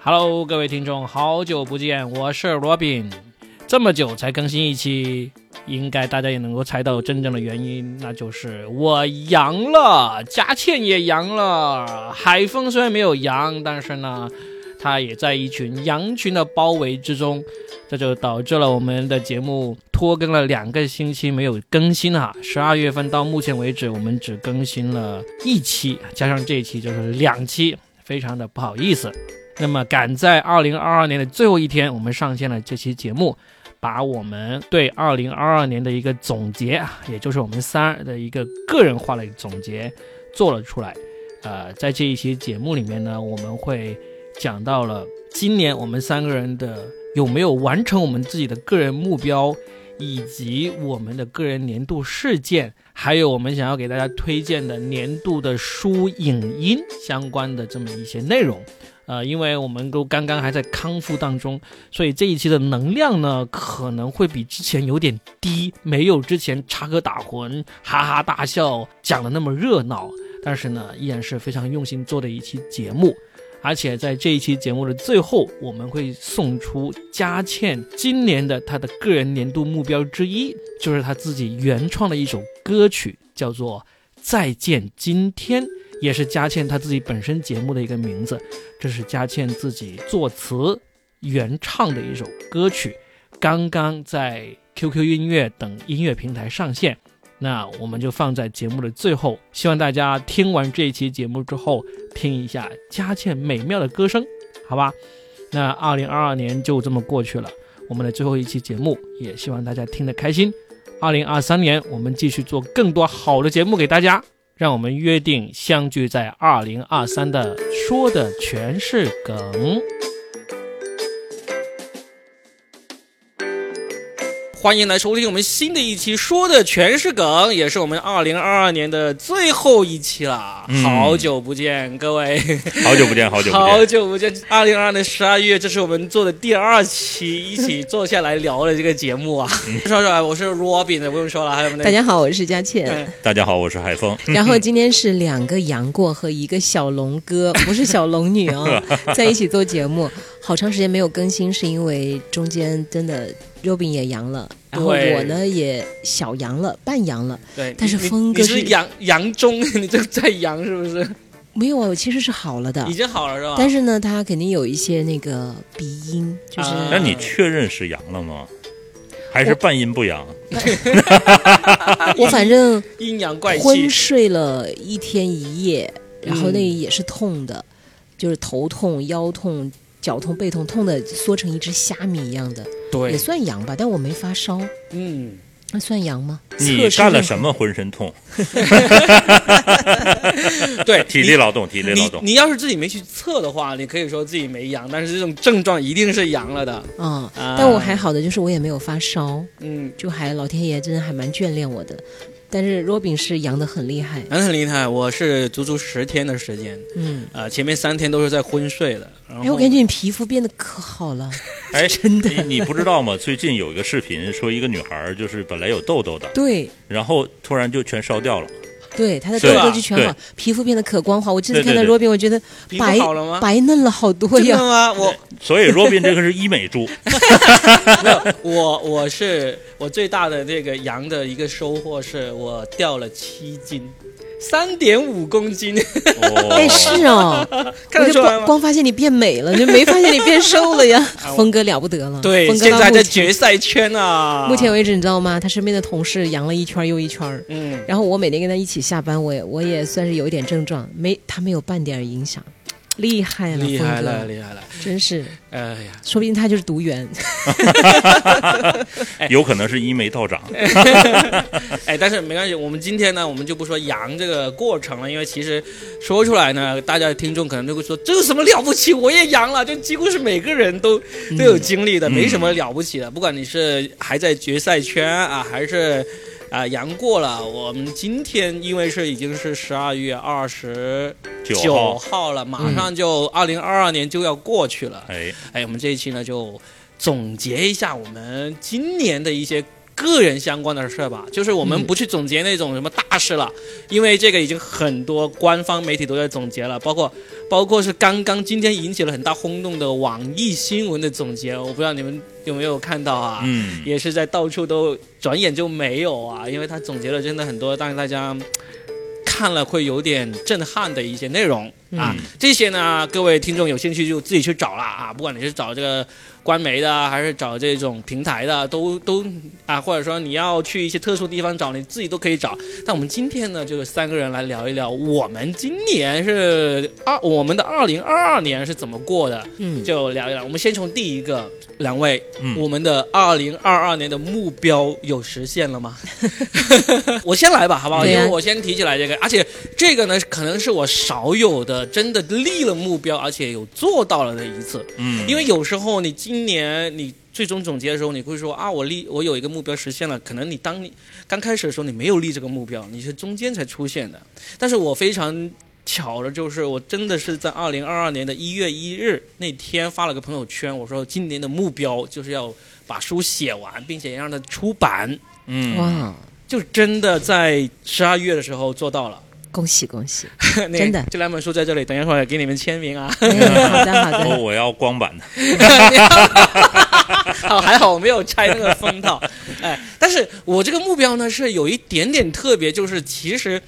Hello，各位听众，好久不见，我是罗宾。这么久才更新一期，应该大家也能够猜到真正的原因，那就是我阳了，佳倩也阳了，海风虽然没有阳，但是呢，他也在一群羊群的包围之中，这就导致了我们的节目拖更了两个星期没有更新哈。十二月份到目前为止，我们只更新了一期，加上这一期就是两期，非常的不好意思。那么赶在二零二二年的最后一天，我们上线了这期节目，把我们对二零二二年的一个总结啊，也就是我们三的一个个人化的总结做了出来。呃，在这一期节目里面呢，我们会讲到了今年我们三个人的有没有完成我们自己的个人目标，以及我们的个人年度事件，还有我们想要给大家推荐的年度的书、影音相关的这么一些内容。呃，因为我们都刚刚还在康复当中，所以这一期的能量呢可能会比之前有点低，没有之前插科打诨、哈哈大笑讲的那么热闹。但是呢，依然是非常用心做的一期节目。而且在这一期节目的最后，我们会送出佳倩今年的她的个人年度目标之一，就是她自己原创的一首歌曲，叫做《再见今天》。也是佳倩她自己本身节目的一个名字，这是佳倩自己作词原唱的一首歌曲，刚刚在 QQ 音乐等音乐平台上线，那我们就放在节目的最后，希望大家听完这一期节目之后，听一下佳倩美妙的歌声，好吧？那二零二二年就这么过去了，我们的最后一期节目，也希望大家听得开心。二零二三年，我们继续做更多好的节目给大家。让我们约定相聚在二零二三的，说的全是梗。欢迎来收听我们新的一期，说的全是梗，也是我们二零二二年的最后一期了。好久不见，各位！好久不见，好久好久不见。二零二二年十二月，这是我们做的第二期，一起坐下来聊的这个节目啊。说说，我是 Robin 的，不用说了，还有大家好，我是佳倩。大家好，我是海峰。然后今天是两个杨过和一个小龙哥，不是小龙女哦，在一起做节目。好长时间没有更新，是因为中间真的 Robin 也阳了，然后我呢也小阳了，半阳了。对，但是峰哥是阳阳中，你这在阳是不是？没有啊，我其实是好了的，已经好了是吧？但是呢，他肯定有一些那个鼻音，就是。那你确认是阳了吗？还是半阴不阳？我反正 阴阳怪气，昏睡了一天一夜，然后那也是痛的，就是头痛、腰痛。脚痛背痛，痛的缩成一只虾米一样的，对，也算阳吧，但我没发烧，嗯，那算阳吗？你干了什么浑身痛？对，体力劳动，体力劳动。你要是自己没去测的话，你可以说自己没阳，但是这种症状一定是阳了的。嗯，但我还好的就是我也没有发烧，嗯，就还老天爷真的还蛮眷恋我的。但是 Robin 是阳的很厉害，阳的很厉害。我是足足十天的时间，嗯，呃，前面三天都是在昏睡的。哎，我感觉你皮肤变得可好了，哎，真的。你不知道吗？最近有一个视频，说一个女孩就是本来有痘痘的，对，然后突然就全烧掉了。对，它的痘痘就全好，皮肤变得可光滑。我这次看到 Robin，我觉得白白嫩了好多呀。吗？我所以 Robin 这个是医美猪。没有，我我是我最大的这个羊的一个收获是我掉了七斤。三点五公斤，哎是哦，我就光光发现你变美了，就没发现你变瘦了呀。峰哥了不得了，对，峰哥现在在决赛圈啊。目前为止，你知道吗？他身边的同事阳了一圈又一圈嗯，然后我每天跟他一起下班，我也我也算是有一点症状，没他没有半点影响。厉害了，厉害了，厉害了！真是，哎呀，说不定他就是毒源，有可能是一眉道长。哎，但是没关系，我们今天呢，我们就不说阳这个过程了，因为其实说出来呢，大家听众可能就会说这有什么了不起？我也阳了，就几乎是每个人都 都有经历的，没什么了不起的。不管你是还在决赛圈啊，还是。啊，阳过了。我们今天因为是已经是十二月二十九号了，马上就二零二二年就要过去了。哎，哎，我们这一期呢就总结一下我们今年的一些个人相关的事儿吧，就是我们不去总结那种什么大事了，因为这个已经很多官方媒体都在总结了，包括包括是刚刚今天引起了很大轰动的网易新闻的总结，我不知道你们有没有看到啊？嗯，也是在到处都转眼就没有啊，因为他总结了真的很多，让大家看了会有点震撼的一些内容啊。这些呢，各位听众有兴趣就自己去找了啊，不管你是找这个官媒的，还是找这种平台的，都都啊，或者说你要去一些特殊地方找，你自己都可以找。但我们今天呢，就是三个人来聊一聊，我们今年是二，我们的二零二二年是怎么过的，嗯，就聊一聊。我们先从第一个，两位，嗯我们的二零二二年的目标有实现了吗？我先来吧，好不好？因为我先提起来这个，而且这个呢，可能是我少有的真的立了目标，而且有做到了的一次。嗯，因为有时候你今年你最终总结的时候，你会说啊，我立我有一个目标实现了，可能你当你刚开始的时候你没有立这个目标，你是中间才出现的。但是我非常巧的就是，我真的是在二零二二年的一月一日 那天发了个朋友圈，我说今年的目标就是要把书写完，并且让它出版，嗯，哇，就真的在十二月的时候做到了。恭喜恭喜！真的这两本书在这里，等一会儿给你们签名啊。哎好的好哦，的，我要光版的，好，还好我没有拆那个封套。哎，但是我这个目标呢是有一点点特别，就是其实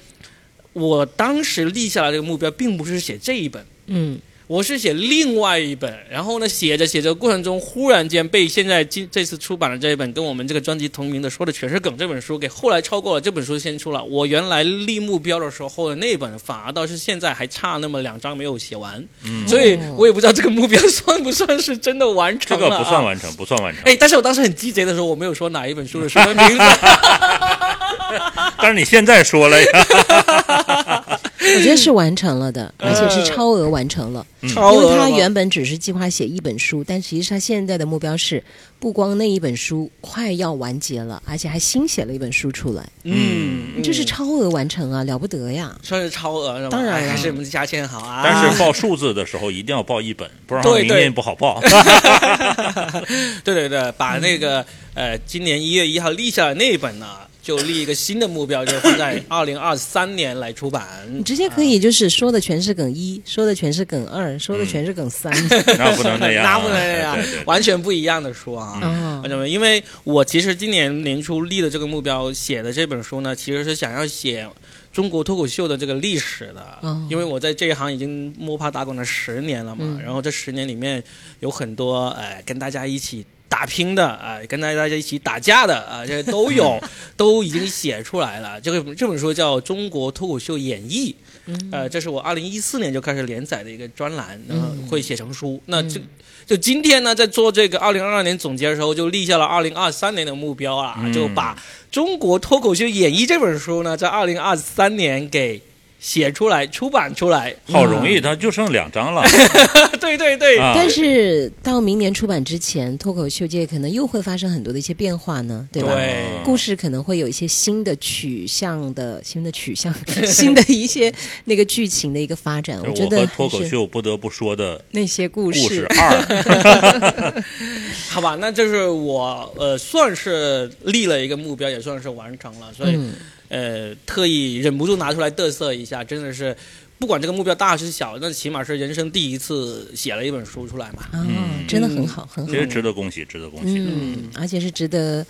我当时立下来这个目标，并不是写这一本，嗯，我是写另外一本。然后呢，写着写着过程中，忽然间被现在今这次出版的这一本跟我们这个专辑同名的《说的全是梗》这本书给后来超过了。这本书先出了，我原来立目标的时候的那本，反而倒是现在还差那么两章没有写完。嗯，所以我也不知道这个目标 算不算是真的完这成这、个啊。不算完成，不算完成。哎，但是我当时很鸡贼的时候，我没有说哪一本书的书的名字。但是你现在说了呀，我觉得是完成了的，而且是超额完成了。因为他原本只是计划写一本书，但其实他现在的目标是，不光那一本书快要完结了，而且还新写了一本书出来，嗯，这是超额完成啊，了不得呀！算是超额是吧？当然还是我们家倩好啊。但是报数字的时候一定要报一本，不然对对明年不好报。对对对，把那个呃，今年一月一号立下的那一本呢，就立一个新的目标，就是放在 二零二三年来出版。你直接可以就是说的全是梗一，说的全是梗二，说的全是梗三。那不能那样啊，那不能那样完全不一样的书啊。哦为什么？因为我其实今年年初立的这个目标，写的这本书呢，其实是想要写中国脱口秀的这个历史的。哦因为我在这一行已经摸爬打滚了十年了嘛，嗯然后这十年里面有很多呃跟大家一起打拼的啊、呃跟大家一起打架的啊、这些都有，都已经写出来了。这个这本书叫《中国脱口秀演绎》。嗯呃，这是我二零一四年就开始连载的一个专栏，然后嗯会写成书。那这就今天呢，在做这个二零二二年总结的时候，就立下了二零二三年的目标啊，嗯就把《中国脱口秀演绎》这本书呢，在二零二三年给写出来、出版出来。好容易，它就剩两张了 对对对，啊。但是到明年出版之前，脱口秀界可能又会发生很多的一些变化呢，对吧？对故事可能会有一些新的取向的、新的取向、新的一些那个剧情的一个发展。我觉得脱口秀不得不说的那些故故事事，二，好吧，那就是我呃，算是立了一个目标，也算是完成了，所以、嗯，呃，特意忍不住拿出来嘚瑟一下，真的是。不管这个目标大是小，那起码是人生第一次写了一本书出来嘛。哦，嗯真的很好，很好其。实值得恭喜，值得恭喜的。嗯，而且是值得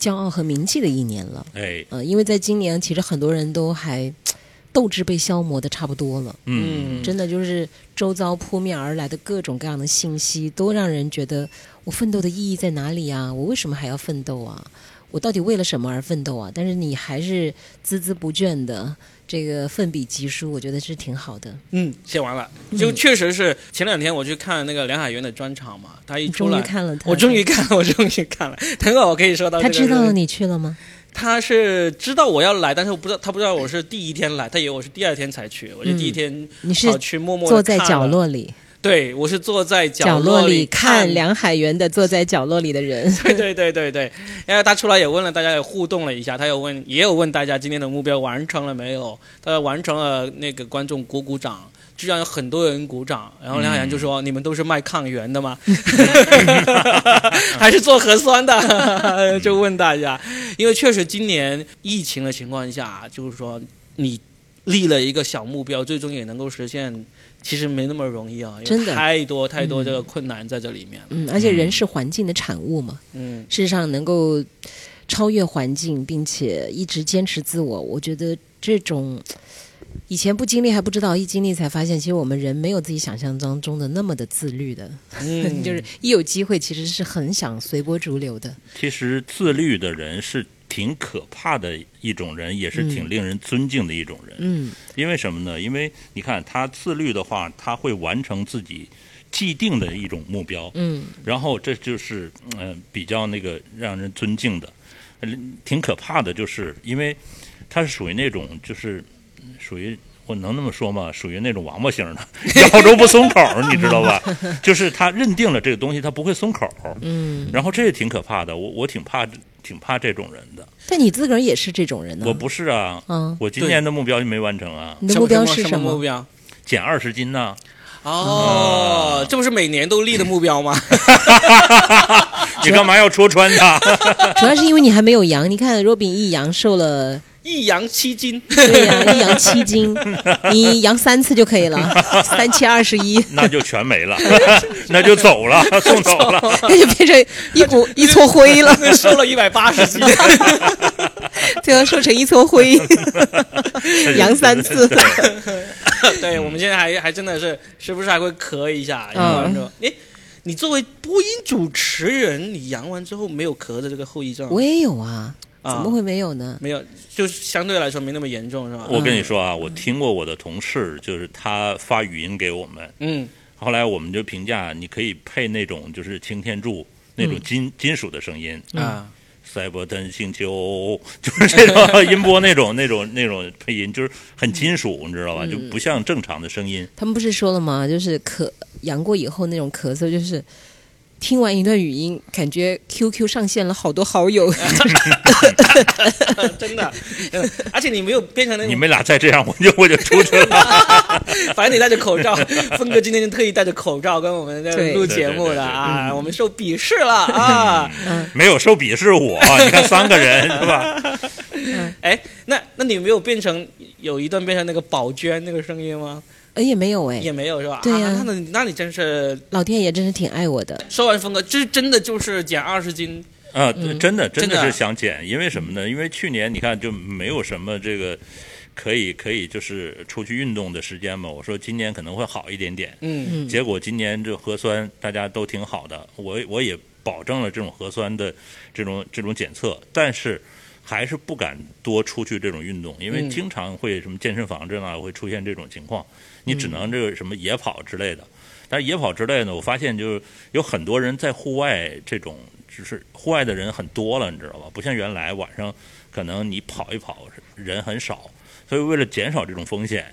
骄傲和铭记的一年了。哎，呃，因为在今年，其实很多人都还斗志被消磨的差不多了。嗯，真的就是周遭扑面而来的各种各样的信息，都让人觉得我奋斗的意义在哪里啊？我为什么还要奋斗啊？我到底为了什么而奋斗啊？但是你还是孜孜不倦的这个奋笔疾书，我觉得是挺好的。嗯，写完了，就确实是前两天我去看那个梁海源的专场嘛，他一出来，终于看了他，我终于看了，我终于看了。等会儿我可以说到、这个，他知道你去了吗？他是知道我要来，但是我不知道他不知道我是第一天来，他以为我是第二天才去，我就第一天你是跑去默默坐在，角落里，对我是坐在角落里看梁海源的坐在角落里的人。对对对对对，因为他出来也问了大家，也互动了一下，他有问，也有问大家今天的目标完成了没有？他完成了，那个观众鼓鼓掌，居然有很多人鼓掌，然后梁海洋就说：“你们都是卖抗原的吗？还是做核酸的？” 就问大家，因为确实今年疫情的情况下，就是说你立了一个小目标，最终也能够实现，其实没那么容易啊，真的？太多太多这个困难在这里面。嗯，而且人是环境的产物嘛，嗯。事实上能够超越环境，并且一直坚持自我，我觉得这种以前不经历还不知道，一经历才发现，其实我们人没有自己想象当中的那么的自律的，嗯，就是一有机会其实是很想随波逐流的。其实自律的人是挺可怕的一种人，也是挺令人尊敬的一种人。嗯因为什么呢？因为你看他自律的话，他会完成自己既定的一种目标，嗯然后这就是嗯、呃比较那个让人尊敬的，呃挺可怕的，就是因为他是属于那种就是嗯属于。我能那么说吗？属于那种王八型的，咬着不松口，你知道吧？就是他认定了这个东西，他不会松口。嗯，然后这也挺可怕的，我我挺怕挺怕这种人的。但你自个儿也是这种人呢？我不是啊，嗯，我今年的目标就没完成啊，你的目标是什什么？目标？减二十斤呢。哦，这不是每年都立的目标吗？你干嘛要戳穿他？主要是因为你还没有阳。你看，若饼一阳瘦了，一阳七斤，对呀、一阳七斤，你阳三次就可以了，三七二十一，那就全没 了，那就走了，送走了。那就变成一股一撮灰了，瘦了一百八十斤。最后瘦成一撮灰，阳三次。对，我们现在还还真的是时不时还会咳一下。嗯嗯，哎，你作为播音主持人，你阳完之后没有咳的这个后遗症？我也有啊，怎啊么会没有呢？没有，就是相对来说没那么严重，是吧？我跟你说啊，我听过我的同事，就是他发语音给我们，嗯后来我们就评价，你可以配那种就是擎天柱那种金、金属的声音，啊，赛博登星球，就是这种 音波那种那种那种配音，就是很金属，你知道吧？就不像正常的声音。他们不是说了吗？就是咳阳过以后那种咳嗽，就是听完一段语音，感觉 QQ 上线了好多好友。真的，嗯 而且你没有变成那种，你们俩再这样，我就 我就出去了。反正你戴着口罩，峰哥今天就特意戴着口罩跟我们在录节目的啊，我们受鄙视了啊！没有受鄙视我，你看三个人是吧？哎，那那你没有变成有一段变成那个宝娟那个声音吗？哎，也没有哎，也没有是吧？对呀啊那你那你真是老天爷真是挺爱我的。说完峰哥，这真的就是减二十斤，啊，对真的真真的的是想减，因为什么呢？因为去年你看就没有什么这个可以可以就是出去运动的时间嘛。我说今年可能会好一点点，嗯嗯，结果今年这核酸大家都挺好的，我我也保证了这种核酸的这种这种检测，但是还是不敢多出去这种运动，因为嗯经常会什么健身房这那会出现这种情况，你只能这个什么野跑之类的。但是野跑之类呢，我发现就是有很多人在户外这种，就是户外的人很多了，你知道吧？不像原来晚上可能你跑一跑人很少，所以为了减少这种风险，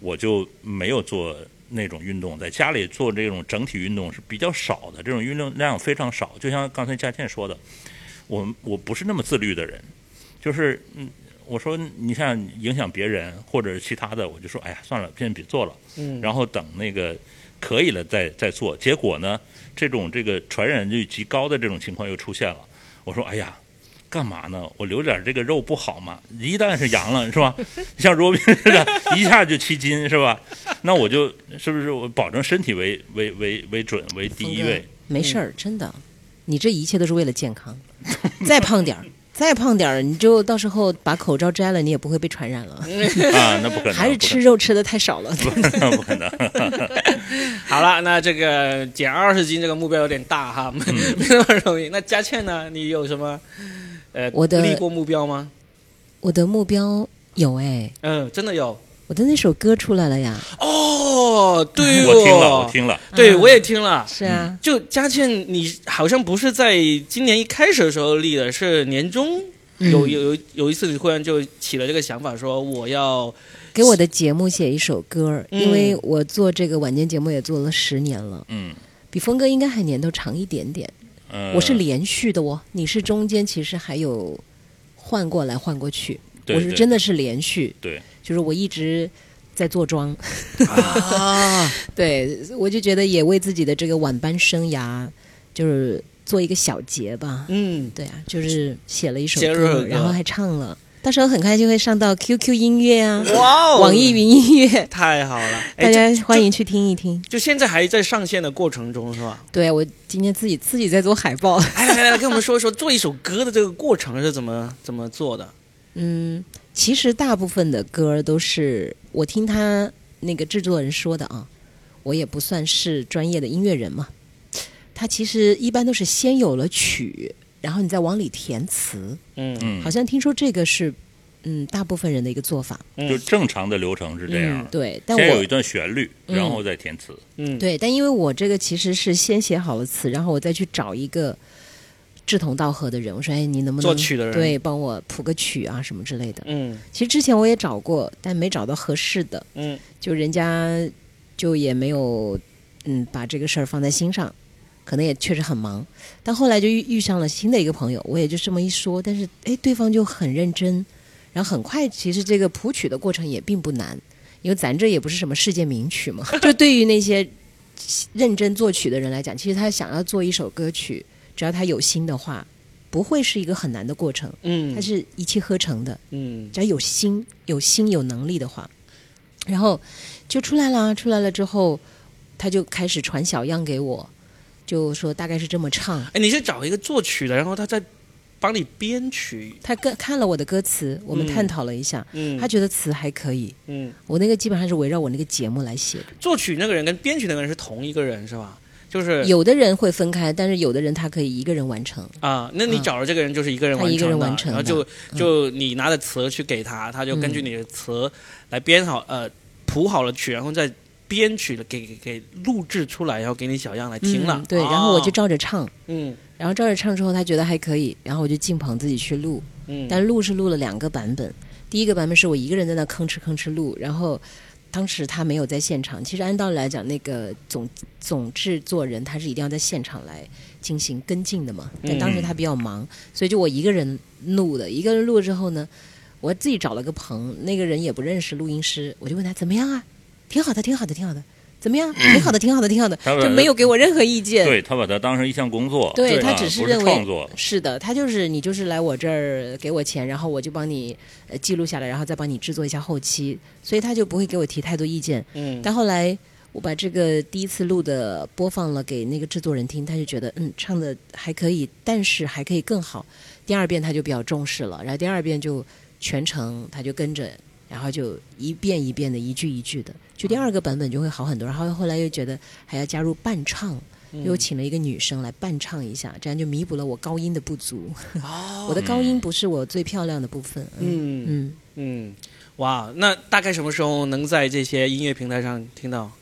我就没有做那种运动，在家里做这种整体运动是比较少的，这种运动量非常少。就像刚才佳倩说的，我我不是那么自律的人，就是嗯，我说你像影响别人或者是其他的，我就说哎呀算了，先别做了，嗯，然后等那个可以了再再做。结果呢，这种这个传染率极高的这种情况又出现了。我说哎呀。干嘛呢？我留点这个肉不好吗？一旦是阳了，是吧？像罗宾似的，一下就七斤，是吧？那我就是不是我保证身体为为为为准为第一位？没事儿，真的，你这一切都是为了健康。再胖点儿，再胖点儿，你就到时候把口罩摘了，你也不会被传染了。啊，那不可能，还是吃肉吃的太少了。不可能，不可能。好了，那这个减二十斤这个目标有点大哈，没没那么容易。那佳倩呢？你有什么呃我的立过目标吗？我的目标有哎，嗯，真的有。我的那首歌出来了呀。哦，对我听了，哦我，听了。对嗯我也听了。是啊，就佳倩，你好像不是在今年一开始的时候立的，是年终？嗯。有有有有一次你忽然就起了这个想法，说我要给我的节目写一首歌，嗯。因为我做这个晚间节目也做了十年了，嗯，比峰哥应该还年头长一点点。嗯，我是连续的哦，你是中间其实还有换过来换过去，对对我是真的是连续，对，就是我一直在坐庄。啊，对，我就觉得也为自己的这个晚班生涯，就是做一个小结吧。嗯，对啊，就是写了一首歌，然后还唱了。到时候很快就会上到 QQ 音乐啊，哇哦，网易云音乐，太好了，哎大家欢迎去听一听。就现在还在上线的过程中是吧？对我今天自己自己在做海报，哎，来来来，跟我们说一说做一首歌的这个过程是怎么怎么做的？嗯，其实大部分的歌都是我听他那个制作人说的啊，我也不算是专业的音乐人嘛。他其实一般都是先有了曲，然后你再往里填词。嗯嗯好，像听说这个是嗯大部分人的一个做法。就正常的流程是这样嗯，，对，但我先有一段旋律，嗯然后再填词。嗯，对，但因为我这个其实是先写好了词，然后我再去找一个志同道合的人，我说哎，你能不能作曲的人对帮我谱个曲啊什么之类的。嗯其实之前我也找过，但没找到合适的。嗯就人家就也没有嗯把这个事儿放在心上，可能也确实很忙。但后来就遇遇上了新的一个朋友，我也就这么一说，但是哎，对方就很认真，然后很快，其实这个谱曲的过程也并不难，因为咱这也不是什么世界名曲嘛。就对于那些认真作曲的人来讲，其实他想要做一首歌曲，只要他有心的话，不会是一个很难的过程，嗯，它是一气呵成的。嗯只要有心、有心、有能力的话，然后就出来了。出来了之后，他就开始传小样给我，就说大概是这么唱。哎，你是找一个作曲的，然后他再帮你编曲，他跟看了我的歌词，我们嗯探讨了一下，嗯，他觉得词还可以。嗯，我那个基本上是围绕我那个节目来写的。作曲那个人跟编曲那个人是同一个人是吧？就是有的人会分开，但是有的人他可以一个人完成。啊，那你嗯找了这个人就是一个人他一个完成的，人完成然后就就你拿着词去给他，他就根据你的词来编好呃谱好了曲，然后再编曲的给给给录制出来，然后给你小样来听了。嗯对，然后我就哦照着唱，嗯然后照着唱之后，他觉得还可以，然后我就进棚自己去录。嗯，但录是录了两个版本，第一个版本是我一个人在那吭哧吭哧录，然后当时他没有在现场。其实按道理来讲，那个总总制作人他是一定要在现场来进行跟进的嘛，但当时他比较忙，所以就我一个人录的。一个人录了之后呢，我自己找了个棚，那个人也不认识录音师，我就问他怎么样啊？挺好的，挺好的，挺好的。怎么样？挺好的，挺好的，挺好的，他就没有给我任何意见。对他把它当成一项工作，对啊他只是认为创作，是的，他就是你就是来我这儿给我钱，然后我就帮你呃记录下来，然后再帮你制作一下后期，所以他就不会给我提太多意见。嗯但后来我把这个第一次录的播放了给那个制作人听，他就觉得嗯唱的还可以，但是还可以更好。第二遍他就比较重视了，然后第二遍就全程他就跟着，然后就一遍一遍的一句一句的，就第二个版本就会好很多。然后后来又觉得还要加入伴唱。嗯又请了一个女生来伴唱一下，这样就弥补了我高音的不足。哦我的高音不是我最漂亮的部分。嗯嗯嗯，嗯，哇，那大概什么时候能在这些音乐平台上听到？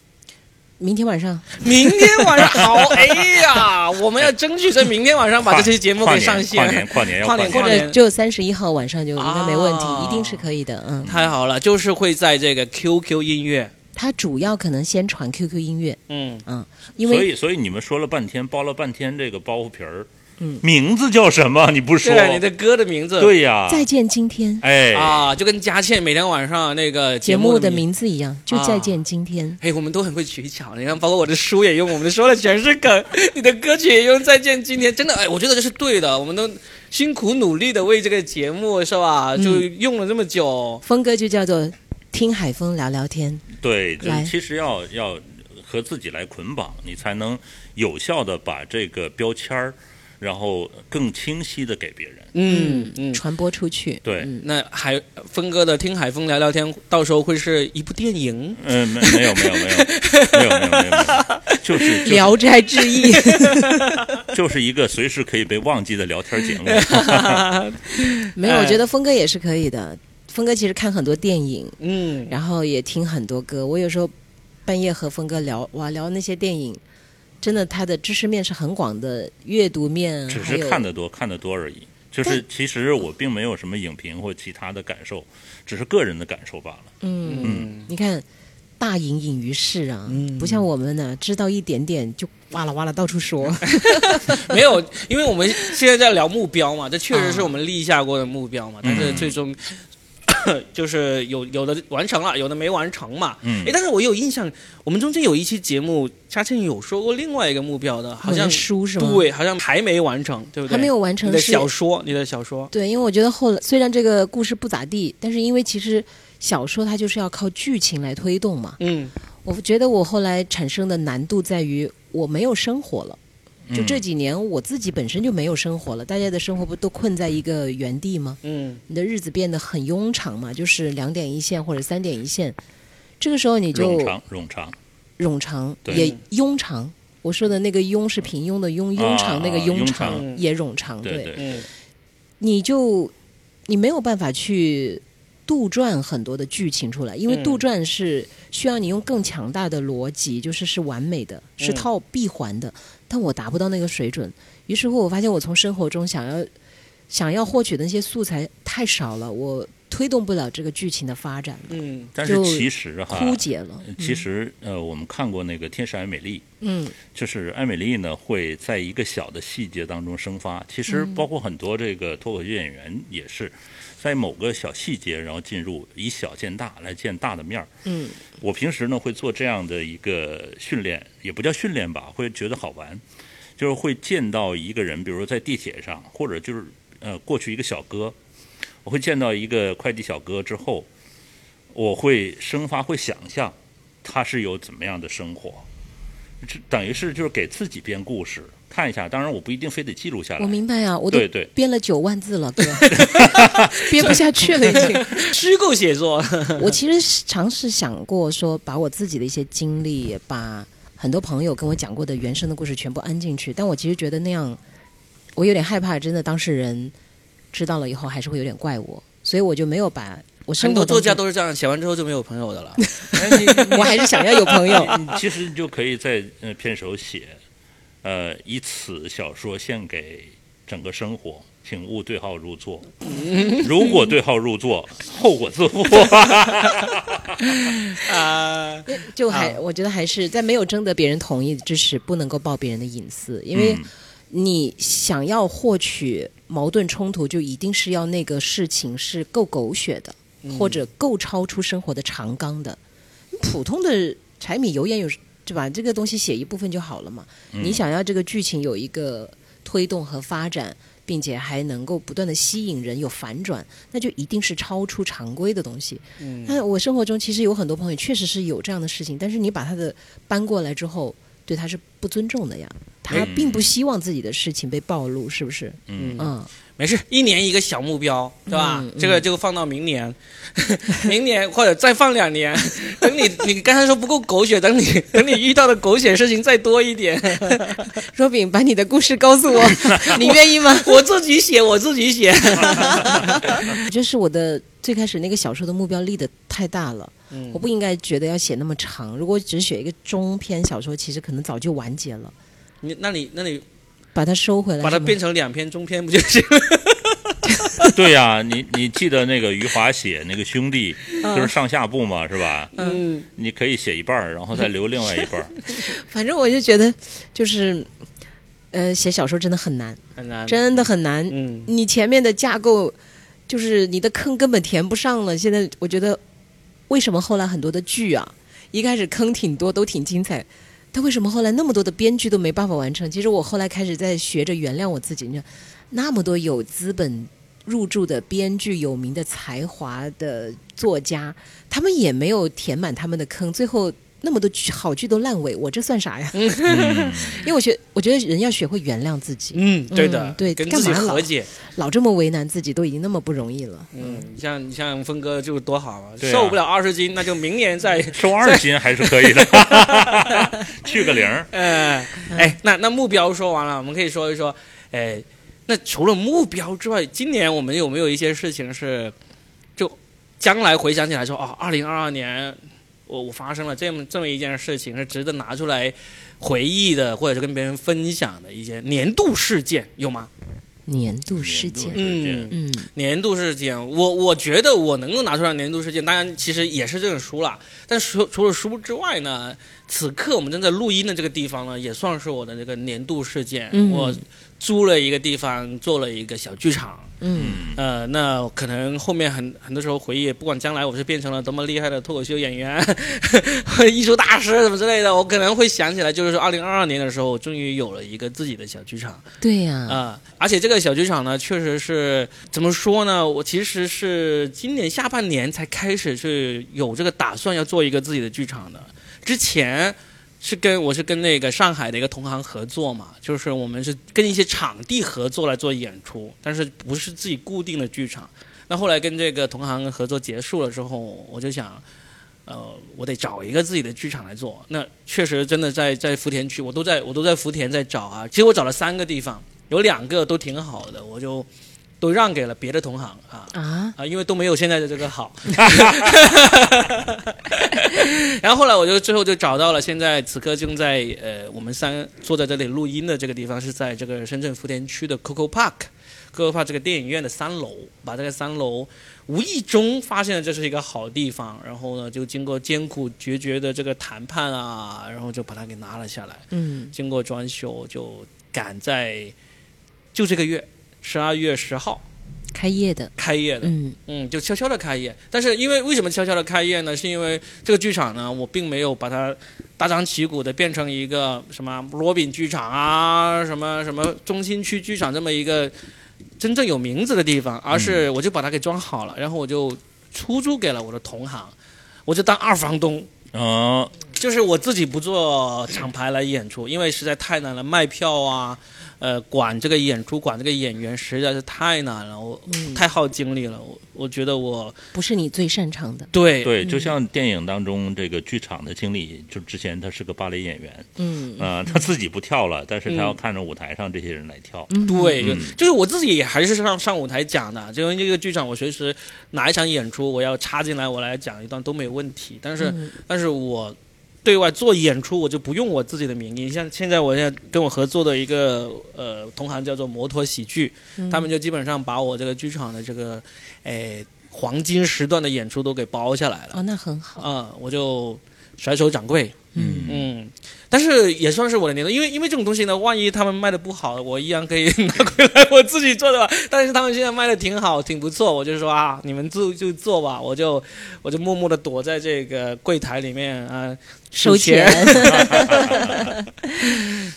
明天晚上。明天晚上好，哎呀，我们要争取在明天晚上把这期节目跨给上线。跨年线。跨年要跨年。或跨年。者就三十一号晚上就应该没问题，啊。一定是可以的。嗯，太好了，就是会在这个 QQ 音乐，它主要可能先传 QQ 音乐，嗯。嗯，因为所以所以你们说了半天，包了半天这个包袱皮儿，嗯名字叫什么？你不说？对，你的歌的名字，对呀，再见今天哎，啊，就跟佳倩每天晚上那个节目的目名。名字一样，就啊再见今天。哎，我们都很会取巧，你看，包括我的书也用，我们的说的全是梗，你的歌曲也用《再见今天》，真的，哎，我觉得这是对的，我们都辛苦努力的为这个节目是吧？嗯就用了这么久，峰哥就叫做听海风聊聊天。对，就来其实要要和自己来捆绑，你才能有效的把这个标签儿，然后更清晰的给别人。嗯嗯。传播出去。对嗯那海峰哥的听海峰聊聊天，到时候会是一部电影。嗯，没没有没有没有没有没有没有没有，就是就是聊斋志异，就是一个随时可以被忘记的聊天节目。没有，哎我觉得峰哥也是可以的。峰哥其实看很多电影，嗯，然后也听很多歌。我有时候半夜和峰哥聊，哇，聊那些电影，真的他的知识面是很广的，阅读面只是看得多，看得多而已。就是其实我并没有什么影评或其他的感受，只是个人的感受罢了。嗯，嗯你看大隐隐于市啊，嗯不像我们呢，知道一点点就哇啦哇啦到处说。没有，因为我们现在在聊目标嘛，这确实是啊我们立下过的目标嘛，但是嗯最终 就是有有的完成了，有的没完成嘛。嗯哎，但是我有印象，我们中间有一期节目，嘉庆有说过另外一个目标的，好像书是吗？，对，好像还没完成，对不对？还没有完成你的是小说，你的小说，对，因为我觉得后来虽然这个故事不咋地，但是因为其实小说它就是要靠剧情来推动嘛。嗯我觉得我后来产生的难度在于我没有生活了。就这嗯几年我自己本身就没有生活了，大家的生活不都困在一个原地吗？嗯你的日子变得很庸常嘛，就是两点一线或者三点一线，这个时候你就冗长冗长，冗长也庸长。我说的那个庸是平庸的庸，庸长那个啊庸庸长长也冗长，对你就你没有办法去杜撰很多的剧情出来，因为嗯杜撰是需要你用更强大的逻辑，就是是完美的，是嗯套闭环的，但我达不到那个水准。于是乎，我发现我从生活中想要想要获取的那些素材太少了，我推动不了这个剧情的发展，嗯但是其实哈，枯竭了。其实呃，我们看过那个《天使艾美丽》，嗯就是艾美丽呢会在一个小的细节当中生发。其实包括很多这个脱口秀演员也是在某个小细节，然后进入以小见大来见大的面儿。嗯。我平时呢会做这样的一个训练，也不叫训练吧，会觉得好玩，就是会见到一个人，比如说在地铁上，或者就是呃过去一个小哥，我会见到一个快递小哥之后，我会生发会想象他是有怎么样的生活，这等于是就是给自己编故事看一下。当然我不一定非得记录下来，我明白啊，我都对对编了九万字了，哥，编不下去了已经。虚构写作，我其实尝试想过说，把我自己的一些经历，把很多朋友跟我讲过的原生的故事全部安进去，但我其实觉得那样，我有点害怕，真的当事人知道了以后还是会有点怪我，所以我就没有把我生很多作家都是这样，写完之后就没有朋友的了。我还是想要有朋友。你其实你就可以在呃片首写，呃，以此小说献给整个生活，请勿对号入座。如果对号入座，后果自负。啊，就还、啊我觉得还是在没有征得别人同意之时，不能够爆别人的隐私，因为嗯你想要获取矛盾冲突，就一定是要那个事情是够狗血的，或者够超出生活的长纲的。普通的柴米油盐有对吧？这个东西写一部分就好了嘛。嗯你想要这个剧情有一个推动和发展，并且还能够不断的吸引人，有反转，那就一定是超出常规的东西。嗯那我生活中其实有很多朋友确实是有这样的事情，但是你把他的搬过来之后，对他是不尊重的呀。他嗯并不希望自己的事情被暴露，是不是？嗯嗯，没事，一年一个小目标，对吧？嗯嗯这个就放到明年，明年或者再放两年。等你你刚才说不够狗血，等你 等你遇到的狗血事情再多一点，若饼，把你的故事告诉我，你愿意吗？我自己写，我自己写。我觉得是我的最开始那个小说的目标立的太大了，嗯我不应该觉得要写那么长。如果只写一个中篇小说，其实可能早就完结了。你那你那你把它收回来，把它变成两篇中篇不就行？对呀、你你记得那个余华写那个兄弟，就是上下部嘛，是吧？嗯，你可以写一半儿，然后再留另外一半儿。反正我就觉得，就是，呃，写小说真的很难，很难。真的很难。嗯你前面的架构，就是你的坑根本填不上了。现在我觉得，为什么后来很多的剧啊，一开始坑挺多，都挺精彩，他为什么后来那么多的编剧都没办法完成？其实我后来开始在学着原谅我自己，你看，那么多有资本入驻的编剧、有名的才华的作家，他们也没有填满他们的坑，最后。那么多剧好剧都烂尾，我这算啥呀？嗯，因为我学，我觉得人要学会原谅自己，嗯，对的，嗯对跟自己和解。老这么为难自己，都已经那么不容易了。嗯，你像你像峰哥就多好啊，对啊瘦不了二十斤，那就明年再 瘦二斤还是可以的，去个零儿。呃，哎，那那目标说完了，我们可以说一说，哎，那除了目标之外，今年我们有没有一些事情是，就将来回想起来说，哦，二零二二年我我发生了这么这么一件事情，是值得拿出来回忆的，或者是跟别人分享的一些年度事件，有吗？年度事件，年度事件嗯，年度事件，我我觉得我能够拿出来年度事件，当然其实也是这本书啦。但除除了书之外呢，此刻我们正在录音的这个地方呢，也算是我的这个年度事件。嗯我租了一个地方，做了一个小剧场，嗯，呃，那可能后面很很多时候回忆，不管将来我是变成了多么厉害的脱口秀演员、艺术大师什么之类的，我可能会想起来，就是说二零二二年的时候，我终于有了一个自己的小剧场对呀、啊、而且这个小剧场呢，确实是怎么说呢？我其实是今年下半年才开始是有这个打算要做一个自己的剧场的，之前。是跟我是跟那个上海的一个同行合作嘛，就是我们是跟一些场地合作来做演出，但是不是自己固定的剧场。那后来跟这个同行合作结束了之后，我就想，呃，我得找一个自己的剧场来做。那确实真的在在福田区，我都在我都在福田在找啊。其实我找了三个地方，有两个都挺好的，我就都让给了别的同行啊。啊，啊，因为都没有现在的这个好。然后后来我就最后就找到了，现在此刻正在呃我们三坐在这里录音的这个地方是在这个深圳福田区的 Coco Park。Coco Park 这个电影院的三楼，把这个三楼无意中发现了这是一个好地方，然后呢就经过艰苦决绝的这个谈判啊，然后就把它给拿了下来。嗯，经过装修，就赶在就这个月十二月十号开业的，开业的。嗯嗯，就悄悄的开业。但是因为为什么悄悄的开业呢？是因为这个剧场呢，我并没有把它大张旗鼓的变成一个什么罗宾剧场啊，什么什么中心区剧场这么一个真正有名字的地方，而是我就把它给装好了，然后我就出租给了我的同行，我就当二房东。嗯，就是我自己不做厂牌来演出，因为实在太难了，卖票啊，呃，管这个演出，管这个演员实在是太难了，我、嗯，太耗精力了，我我觉得我不是你最擅长的，对对，就像电影当中这个剧场的经理，就之前他是个芭蕾演员，嗯。啊，他自己不跳了，但是他嗯要看着舞台上这些人来跳。嗯，对，就嗯。就是我自己也还是上上舞台讲的，就因为这个剧场，我随时哪一场演出我要插进来，我来讲一段都没有问题。但是，嗯。但是我对外做演出，我就不用我自己的名义。像现在我现在跟我合作的一个呃同行叫做摩托喜剧，嗯他们就基本上把我这个剧场的这个诶黄金时段的演出都给包下来了。哦，那很好，啊、我就甩手掌柜，嗯嗯，但是也算是我的年度，因为因为这种东西呢，万一他们卖的不好，我依然可以拿回来我自己做的吧。但是他们现在卖的挺好，挺不错，我就说啊，你们做就做吧，我就 我就默默的躲在这个柜台里面啊收钱。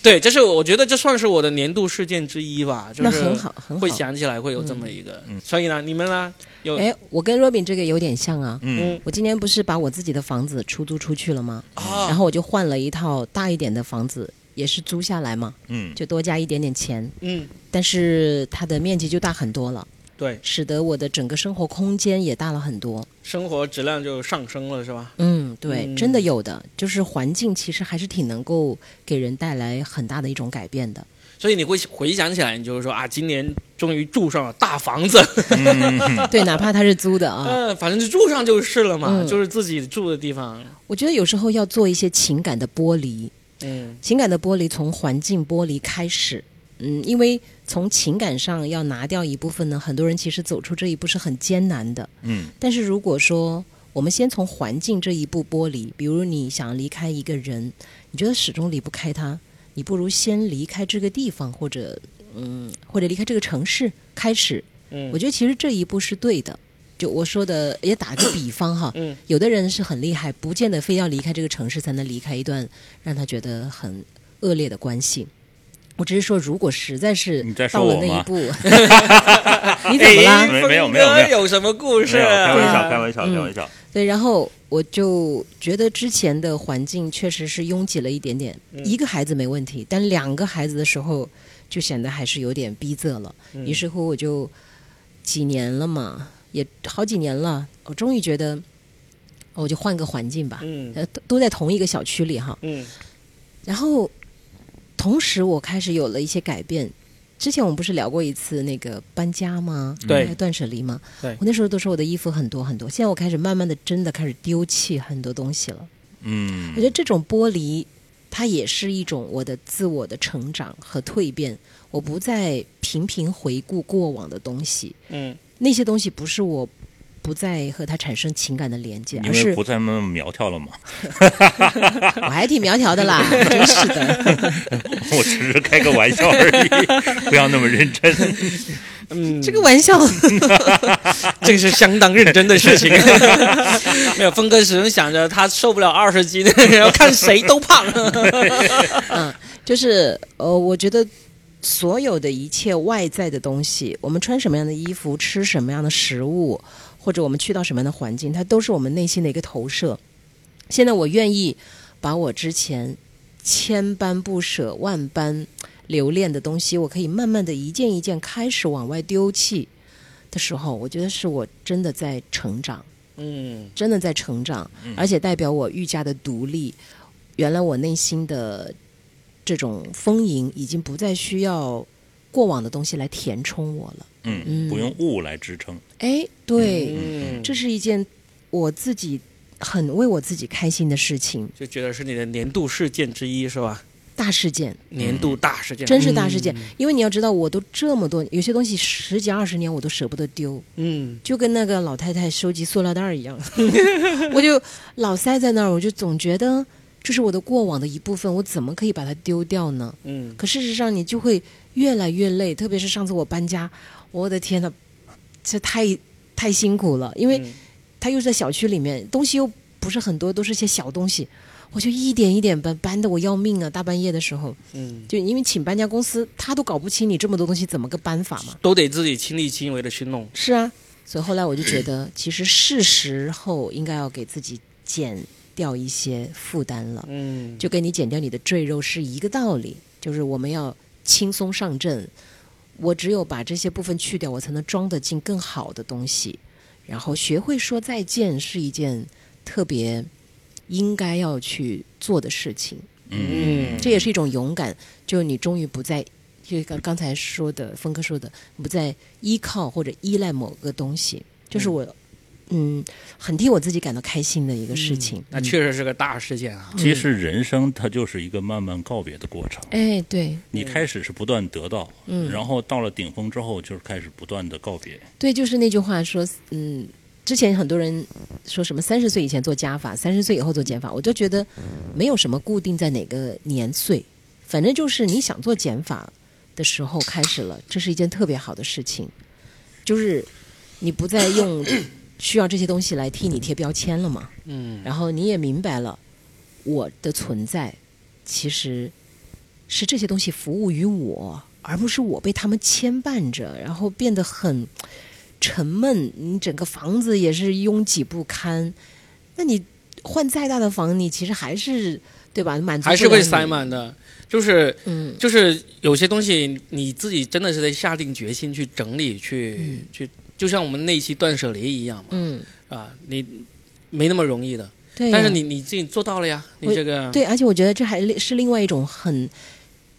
对，这是我觉得这算是我的年度事件之一吧，就是那很好，很好会。想起来会有这么一个，嗯所以呢，你们呢有哎，我跟 Robin 这个有点像啊。嗯嗯我今年不是把我自己的房子出租出去了吗？啊，然后我就换了一套大一点的房子，也是租下来嘛，嗯就多加一点点钱，嗯，但是它的面积就大很多了，对，使得我的整个生活空间也大了很多。生活质量就上升了，是吧？嗯，对，嗯真的有的，就是环境其实还是挺能够给人带来很大的一种改变的。所以你会回想起来，你就是说啊，今年终于住上了大房子，嗯。对，哪怕它是租的啊，嗯，反正就住上就是了嘛，嗯。就是自己住的地方，我觉得有时候要做一些情感的剥离，嗯。情感的剥离从环境剥离开始。嗯，因为从情感上要拿掉一部分呢，很多人其实走出这一步是很艰难的。嗯。但是如果说我们先从环境这一步剥离，比如你想离开一个人，你觉得始终离不开他，你不如先离开这个地方，或者嗯，或者离开这个城市开始。嗯，我觉得其实这一步是对的。就我说的，也打个比方哈，嗯有的人是很厉害，不见得非要离开这个城市才能离开一段让他觉得很恶劣的关系。我只是说，如果实在是你在说到了我吗那一步，你怎么啦？哎没没有没有没有哥有什么故事开玩笑，啊？开玩笑，嗯开玩笑。对，然后我就觉得之前的环境确实是拥挤了一点点，嗯一个孩子没问题，但两个孩子的时候就显得还是有点逼仄了。嗯于是乎，我就几年了嘛，也好几年了，我终于觉得，我就换个环境吧。嗯呃，都都在同一个小区里哈，嗯然后同时我开始有了一些改变。之前我们不是聊过一次那个搬家吗？对断舍离吗？对我那时候都说我的衣服很多很多，现在我开始慢慢的真的开始丢弃很多东西了。嗯我嗯觉得这种剥离，它也是一种我的自我的成长和蜕变。我不再频频回顾过往的东西，嗯那些东西不是我不再和他产生情感的连接，因而是为不再那么苗条了嘛，我还挺苗条的啦，真是的。我只是开个玩笑而已，不要那么认真。嗯，这个玩笑，这个是相当认真的事情。没有，峰哥始终想着他受不了二十斤，然后看谁都胖。嗯，就是呃，我觉得所有的一切外在的东西，我们穿什么样的衣服，吃什么样的食物，或者我们去到什么样的环境，它都是我们内心的一个投射。现在我愿意把我之前千般不舍、万般留恋的东西，我可以慢慢的一件一件开始往外丢弃的时候，我觉得是我真的在成长。嗯真的在成长，而且代表我愈加的独立。原来我内心的这种丰盈，已经不再需要过往的东西来填充我了。嗯，嗯。不用物来支撑。哎，对，嗯，这是一件我自己很为我自己开心的事情，就觉得是你的年度事件之一，是吧？大事件，年度大事件，真是大事件。嗯。因为你要知道，我都这么多，有些东西十几二十年我都舍不得丢，嗯。就跟那个老太太收集塑料袋一样，我就老塞在那儿，我就总觉得这是我的过往的一部分，我怎么可以把它丢掉呢？嗯可事实上，你就会越来越累，特别是上次我搬家，我的天呐，这太太辛苦了，因为嗯它又是在小区里面，东西又不是很多，都是些小东西，我就一点一点搬，搬的我要命啊！大半夜的时候，嗯，就因为请搬家公司，他都搞不清你这么多东西怎么个搬法嘛。都得自己亲力亲为的去弄。是啊，所以后来我就觉得，其实是时候应该要给自己减掉一些负担了。嗯，就跟你减掉你的赘肉是一个道理，就是我们要轻松上阵。我只有把这些部分去掉，我才能装得进更好的东西。然后学会说再见是一件特别应该要去做的事情，嗯这也是一种勇敢。就你终于不再，就刚刚才说的，峰哥说的，不再依靠或者依赖某个东西，就是我，嗯，很替我自己感到开心的一个事情。那确实是个大事件啊。其实人生它就是一个慢慢告别的过程。哎，对，你开始是不断得到，嗯然后到了顶峰之后，就是开始不断的告别。对，就是那句话说，嗯，之前很多人说什么三十岁以前做加法，三十岁以后做减法，我就觉得没有什么固定在哪个年岁，反正就是你想做减法的时候开始了，这是一件特别好的事情，就是你不再用需要这些东西来替你贴标签了嘛，嗯然后你也明白了我的存在其实是这些东西服务于我，而不是我被他们牵绊着，然后变得很沉闷。你整个房子也是拥挤不堪，那你换再大的房，你其实还是对吧？满足还是会塞满的。就是嗯，就是有些东西你自己真的是得下定决心去整理，去、嗯去，就像我们那一期断舍离一样嘛，嗯，啊，你没那么容易的，对呀。但是你你自己做到了呀，你这个对，而且我觉得这还是另外一种很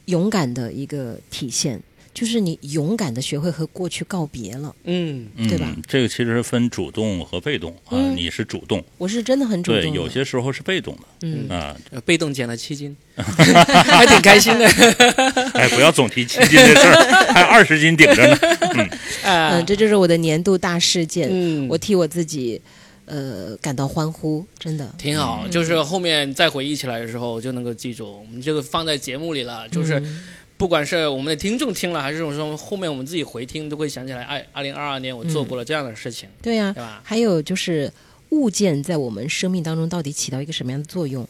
勇敢的一个体现，就是你勇敢的学会和过去告别了。嗯嗯，对吧？这个其实分主动和被动啊，嗯你是主动，我是真的很主动对，有些时候是被动的嗯，啊。呃被动减了七斤，还挺开心的。哎，不要总提七斤这事儿，还二十斤顶着呢。啊嗯，这就是我的年度大事件，嗯我替我自己呃感到欢呼，真的。挺好，就是后面再回忆起来的时候，就能够记住，我们这个放在节目里了。就是嗯不管是我们的听众听了，还是说后面我们自己回听，都会想起来，哎，二零二二年我做过了这样的事情，对呀、对吧？还有就是物件在我们生命当中到底起到一个什么样的作用？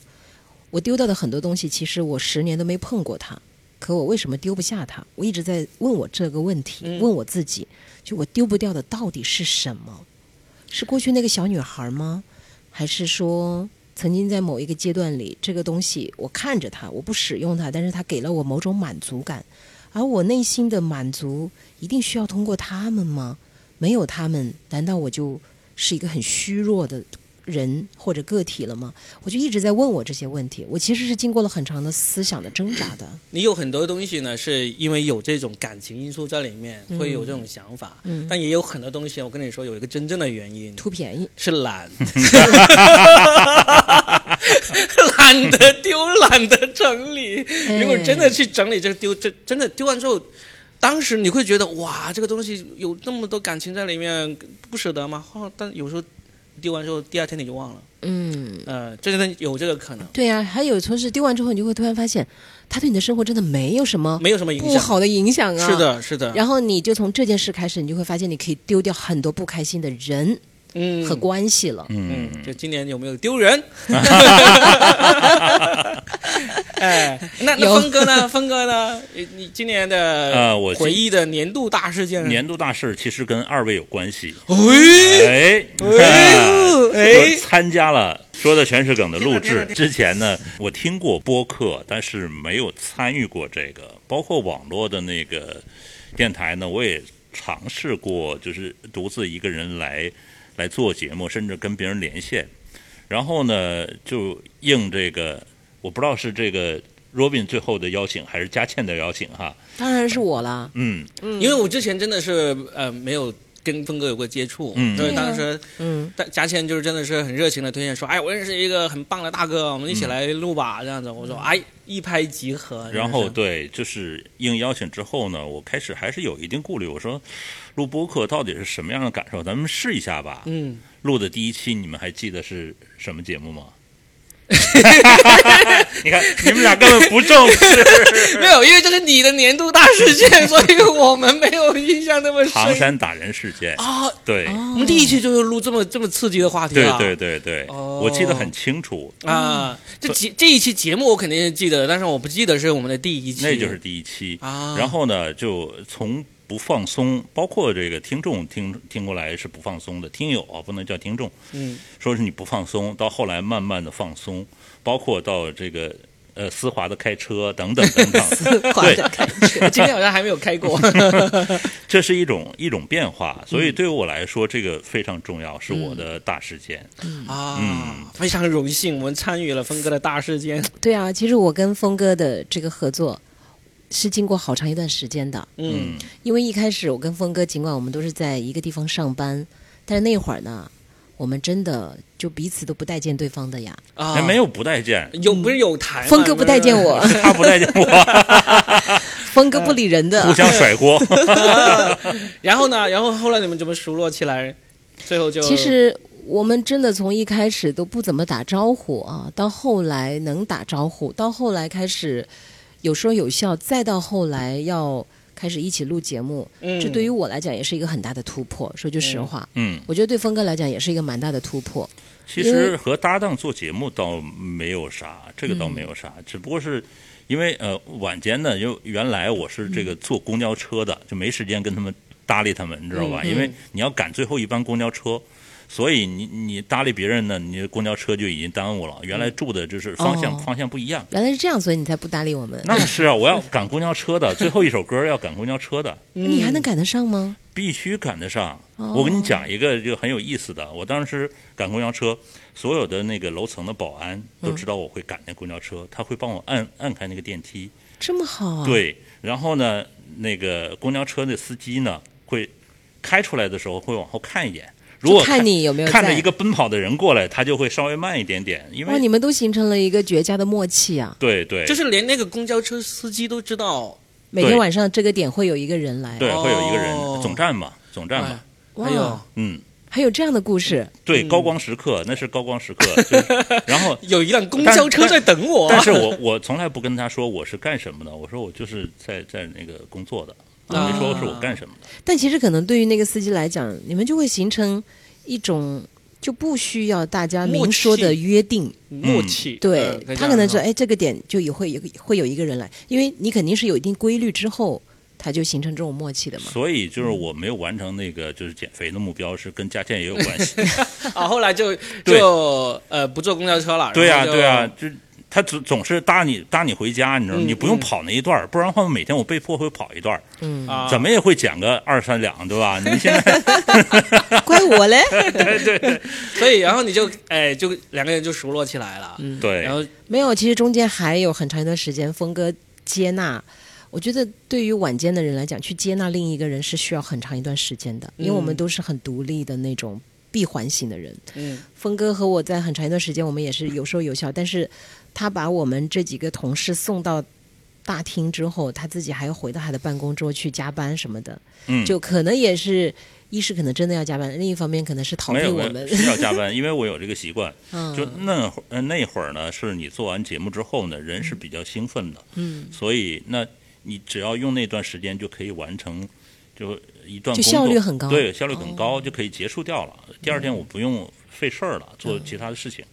我丢掉的很多东西，其实我十年都没碰过它，可我为什么丢不下它？我一直在问我这个问题，嗯问我自己，就我丢不掉的到底是什么？是过去那个小女孩吗？还是说曾经在某一个阶段里，这个东西我看着它，我不使用它，但是它给了我某种满足感，而我内心的满足一定需要通过他们吗？没有他们，难道我就是一个很虚弱的人或者个体了吗？我就一直在问我这些问题。我其实是经过了很长的思想的挣扎的。你有很多东西呢，是因为有这种感情因素在里面，嗯会有这种想法。嗯，但也有很多东西，我跟你说，有一个真正的原因图便宜，是懒，懒得丢，懒得整理。如果真的去整理这个丢，这真的丢完之后，当时你会觉得哇，这个东西有那么多感情在里面，不舍得吗？哦，但有时候丢完之后，第二天你就忘了。嗯，呃，这真的有这个可能。对呀、还有说是丢完之后，你就会突然发现，它对你的生活真的没有什么没有什么影响。不好的影响啊。是。的，是的。然后你就从这件事开始，你就会发现你可以丢掉很多不开心的人嗯和关系了。嗯嗯，，就今年有没有丢人？哎，那那有峰哥呢？峰哥呢？你你今年的呃我回忆的年度大事件？年度大事其实跟二位有关系。哎哎，哎我参加了说的全是梗的录制。之前呢，我听过播客，但是没有参与过这个，包括网络的那个电台呢，我也尝试过，就是独自一个人来来做节目，甚至跟别人连线。然后呢，就应这个，我不知道是这个 Robin 最后的邀请，还是佳倩的邀请哈。当然是我啦。嗯嗯，因为我之前真的是呃没有跟峰哥有过接触，嗯所以当时嗯，大佳倩就是真的是很热情的推荐说，哎，我认识一个很棒的大哥，我们一起来录吧，这样子。我说，哎，一拍即合。然后对，就是应邀请之后呢，我开始还是有一定顾虑。我说，录播客到底是什么样的感受？咱们试一下吧。嗯，录的第一期，你们还记得是什么节目吗？你看，你们俩根本不重视。没有，因为这是你的年度大事件，所以我们没有印象那么深。唐山打人事件，啊，对，我们第一期就是录这么这么刺激的话题啊。对对对对，哦我记得很清楚，啊，这节这一期节目我肯定是记得的，但是我不记得是我们的第一期。那就是第一期。啊，然后呢，就从不放松，包括这个听众听听过来是不放松的，听友啊不能叫听众，嗯，说是你不放松，到后来慢慢的放松，包括到这个呃丝滑的开车等等等等，丝滑的开车。今天好像还没有开过。这是一种一种变化，所嗯以对于我来说，这个非常重要，是我的大事件。嗯啊，嗯非常荣幸，我们参与了峰哥的大事件。对啊，其实我跟峰哥的这个合作是经过好长一段时间的，嗯嗯，因为一开始我跟峰哥，尽管我们都是在一个地方上班，但是那会儿呢，我们真的就彼此都不待见对方的呀。啊，哎，没有不待见，有不是有谈吗？峰哥不待见我，他不待见我，峰哥不理人的 互。相甩锅。然后呢？然后后来你们怎么熟络起来？最后就其实我们真的从一开始都不怎么打招呼啊，到后来能打招呼，到后来开始有说有笑，再到后来要开始一起录节目，嗯这对于我来讲也是一个很大的突破。说句实话，嗯，我觉得对峰哥来讲也是一个蛮大的突破。其实和搭档做节目倒没有啥，这个倒没有啥，只不过是因为呃晚间呢，就原来我是这个坐公交车的，就没时间跟他们搭理他们，你知道吧？嗯因为你要赶最后一班公交车。所以你你搭理别人呢，你的公交车就已经耽误了。原来住的就是方向、哦方向不一样。原来是这样，所以你才不搭理我们。那是啊，我要赶公交车的，最后一首歌要赶公交车的，你还能赶得上吗？必须赶得上。哦我跟你讲一个就很有意思的，我当时赶公交车，所有的那个楼层的保安都知道我会赶那公交车，他会帮我按按开那个电梯。这么好啊？，对，然后呢，那个公交车的司机呢会开出来的时候会往后看一眼，如果看你有没有看着一个奔跑的人过来，他就会稍微慢一点点，因哇，为你们都形成了一个绝佳的默契啊！对对，就是连那个公交车司机都知道。每天晚上这个点会有一个人来，对会有一个人哦。总站嘛，总站嘛。哎，哇。还有。嗯。还有这样的故事，对，嗯。高光时刻那是高光时刻，就是 然后有一辆公交车在等我。但是我我从来不跟他说我是干什么的，我说我就是在在那个工作的，我没说是我干什么的。但其实可能对于那个司机来讲，你们就会形成一种就不需要大家明说的约定，默契，对、呃他可能说，说，哎，这个点就也会有会有一个人来，因为你肯定是有一定规律之后，他就形成这种默契的嘛。所以就是我没有完成那个就是减肥的目标，是跟佳倩也有关系。啊，后来就就呃不坐公交车了。对呀、然后就对呀、就他总总是搭你搭你回家，你知道吗？嗯你不用嗯跑那一段儿，不然的话每天我被迫会跑一段儿，嗯，啊，怎么也会减个二三两，对吧？你现在 怪我嘞。对 所以然后你就哎就两个人就熟络起来了。嗯对然后没有，其实中间还有很长一段时间，峰哥接纳。我觉得对于晚间的人来讲，去接纳另一个人是需要很长一段时间的，因为我们嗯都是很独立的那种闭环型的人。嗯峰哥和我在很长一段时间，我们也是有说有笑，但是他把我们这几个同事送到大厅之后，他自己还要回到他的办公桌去加班什么的，嗯，就可能也是一是可能真的要加班，另一方面可能是逃避我们。没有是要加班，因为我有这个习惯。嗯，就那会儿呃那会儿呢，是你做完节目之后呢，人是比较兴奋的，嗯，所以那你只要用那段时间就可以完成，就一段就工作。效率很高。哦对，效率很高，就可以结束掉了。第二天我不用费事儿了，做其他的事情。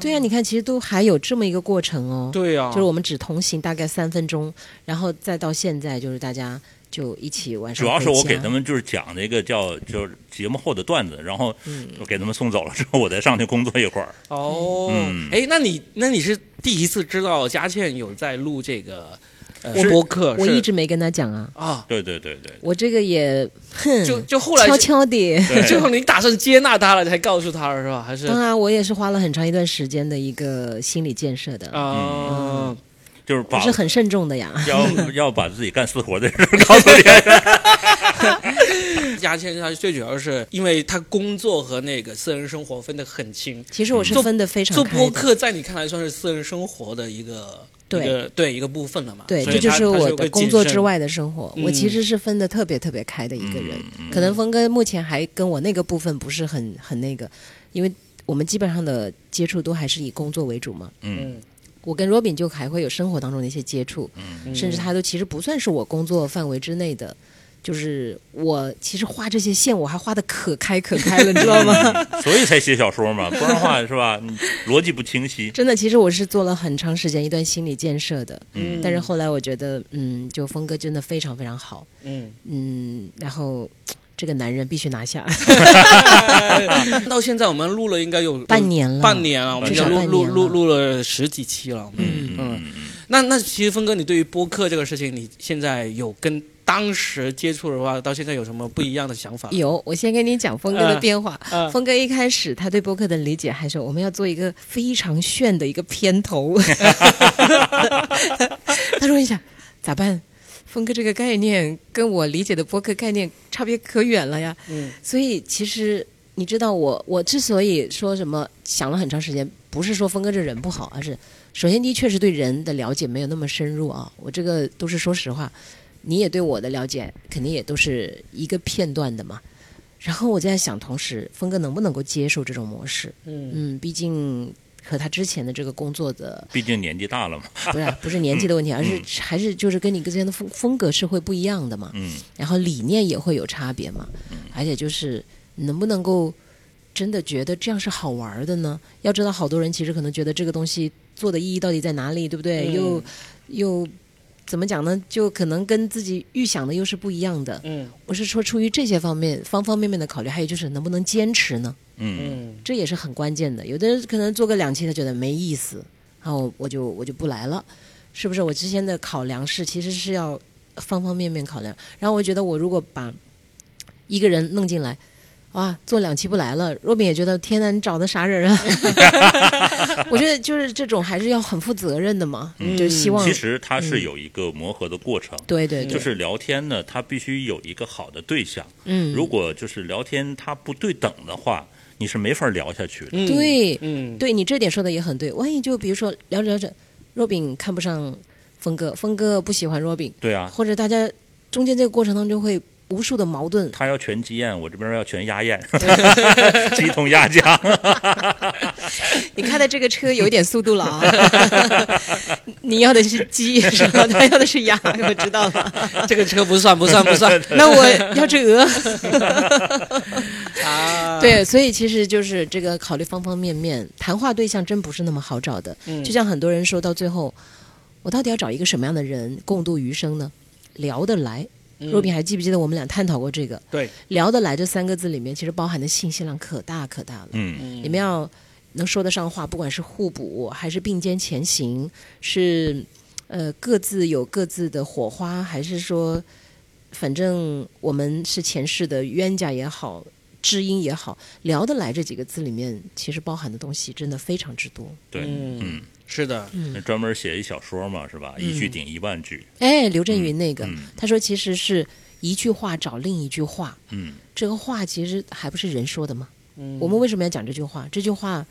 对啊，你看，其实都还有这么一个过程哦。对啊，就是我们只同行大概三分钟，然后再到现在，就是大家就一起晚上主要是我给他们就是讲那个叫就是节目后的段子，然后嗯我给他们送走了之后，我再上去工作一会儿。哦，嗯哎，那你那你是第一次知道佳倩有在录这个呃我播客？我一直没跟他讲啊，啊，对对对对，我这个也哼，就就后来悄悄的。最后你打算接纳他了，才告诉他了是吧？还是当然，我也是花了很长一段时间的一个心理建设的，啊？就是把我是很慎重的呀。要 要把自己干私活的事儿告诉别人。牙签他最主要是因为他工作和那个私人生活分得很清，其实我是分得非常做。播客在你看来算是私人生活的一个对一个对一个部分了嘛？对，这就是我的工作之外的生活。我嗯其实是分的特别特别开的一个人。嗯可能峰哥目前还跟我那个部分不是很很那个，因为我们基本上的接触都还是以工作为主嘛。嗯嗯我跟 Robin 就还会有生活当中的一些接触，嗯甚至他都其实不算是我工作范围之内的。就是我其实画这些线，我还画的可开可开了，你知道吗？嗯 所以才写小说嘛，不然的话是吧？你逻辑不清晰。真的，其实我是做了很长时间一段心理建设的。嗯但是后来我觉得，嗯，就峰哥真的非常非常好，嗯，嗯，然后这个男人必须拿下，到现在我们录了应该有半年了，半年了，我们录录录录了十几期了。嗯嗯，那那其实峰哥，你对于播客这个事情，你现在有跟当时接触的话，到现在有什么不一样的想法？有，我先跟你讲峰哥的嗯变化。嗯峰哥一开始他对播客的理解还是我们要做一个非常炫的一个片头，他说你想咋办？峰哥这个概念跟我理解的播客概念差别可远了呀。嗯所以其实你知道我，我之所以说什么想了很长时间，不是说峰哥这人不好，而是首先第一确实对人的了解没有那么深入啊。我这个都是说实话，你也对我的了解肯定也都是一个片段的嘛。然后我在想，同时峰哥能不能够接受这种模式？嗯嗯，毕竟和他之前的这个工作的毕竟年纪大了嘛。不是不是年纪的问题，而是还是就是跟你之前的风风格是会不一样的嘛。嗯然后理念也会有差别嘛，嗯而且就是能不能够真的觉得这样是好玩的呢？要知道，好多人其实可能觉得这个东西做的意义到底在哪里，对不对？嗯又又怎么讲呢？就可能跟自己预想的又是不一样的。嗯我是说，出于这些方面方方面面的考虑，还有就是能不能坚持呢？嗯嗯这也是很关键的。有的人可能做个两期，他觉得没意思，然后我就我就不来了，是不是？我之前的考量是其实是要方方面面考量。然后我觉得我如果把一个人弄进来，哇，做两期不来了，若饼也觉得天呐，你找的啥人啊？我觉得就是这种还是要很负责任的嘛，嗯就希望其实它是有一个磨合的过程。对对对，就是聊天呢，它必须有一个好的对象。嗯，如果就是聊天它不对等的话，你是没法聊下去的。嗯对嗯对你这点说的也很对。万一就比如说聊着聊着，若饼看不上峰哥，峰哥不喜欢若饼，对啊，或者大家中间这个过程当中会无数的矛盾。他要全鸡宴，我这边要全鸭宴，鸡同鸭讲。你开的这个车有一点速度了啊！你要的是鸡是吧？他要的是鸭，我知道了。这个车不算不算不算那我要只鹅。啊！对，所以其实就是这个考虑方方面面，谈话对象真不是那么好找的。嗯就像很多人说到最后，我到底要找一个什么样的人共度余生呢？聊得来。嗯若冰还记不记得我们俩探讨过这个？对，聊得来这三个字里面，其实包含的信息量可大可大了。嗯你们要能说得上话，不管是互补还是并肩前行，是呃各自有各自的火花，还是说，反正我们是前世的冤家也好，知音也好，聊得来这几个字里面，其实包含的东西真的非常之多。对，嗯嗯，是的，嗯专门写一小说嘛，是吧？一句顶一万句。哎，刘震云那个，嗯他说其实是一句话找另一句话，嗯这个话其实还不是人说的吗？嗯我们为什么要讲这句话？这句话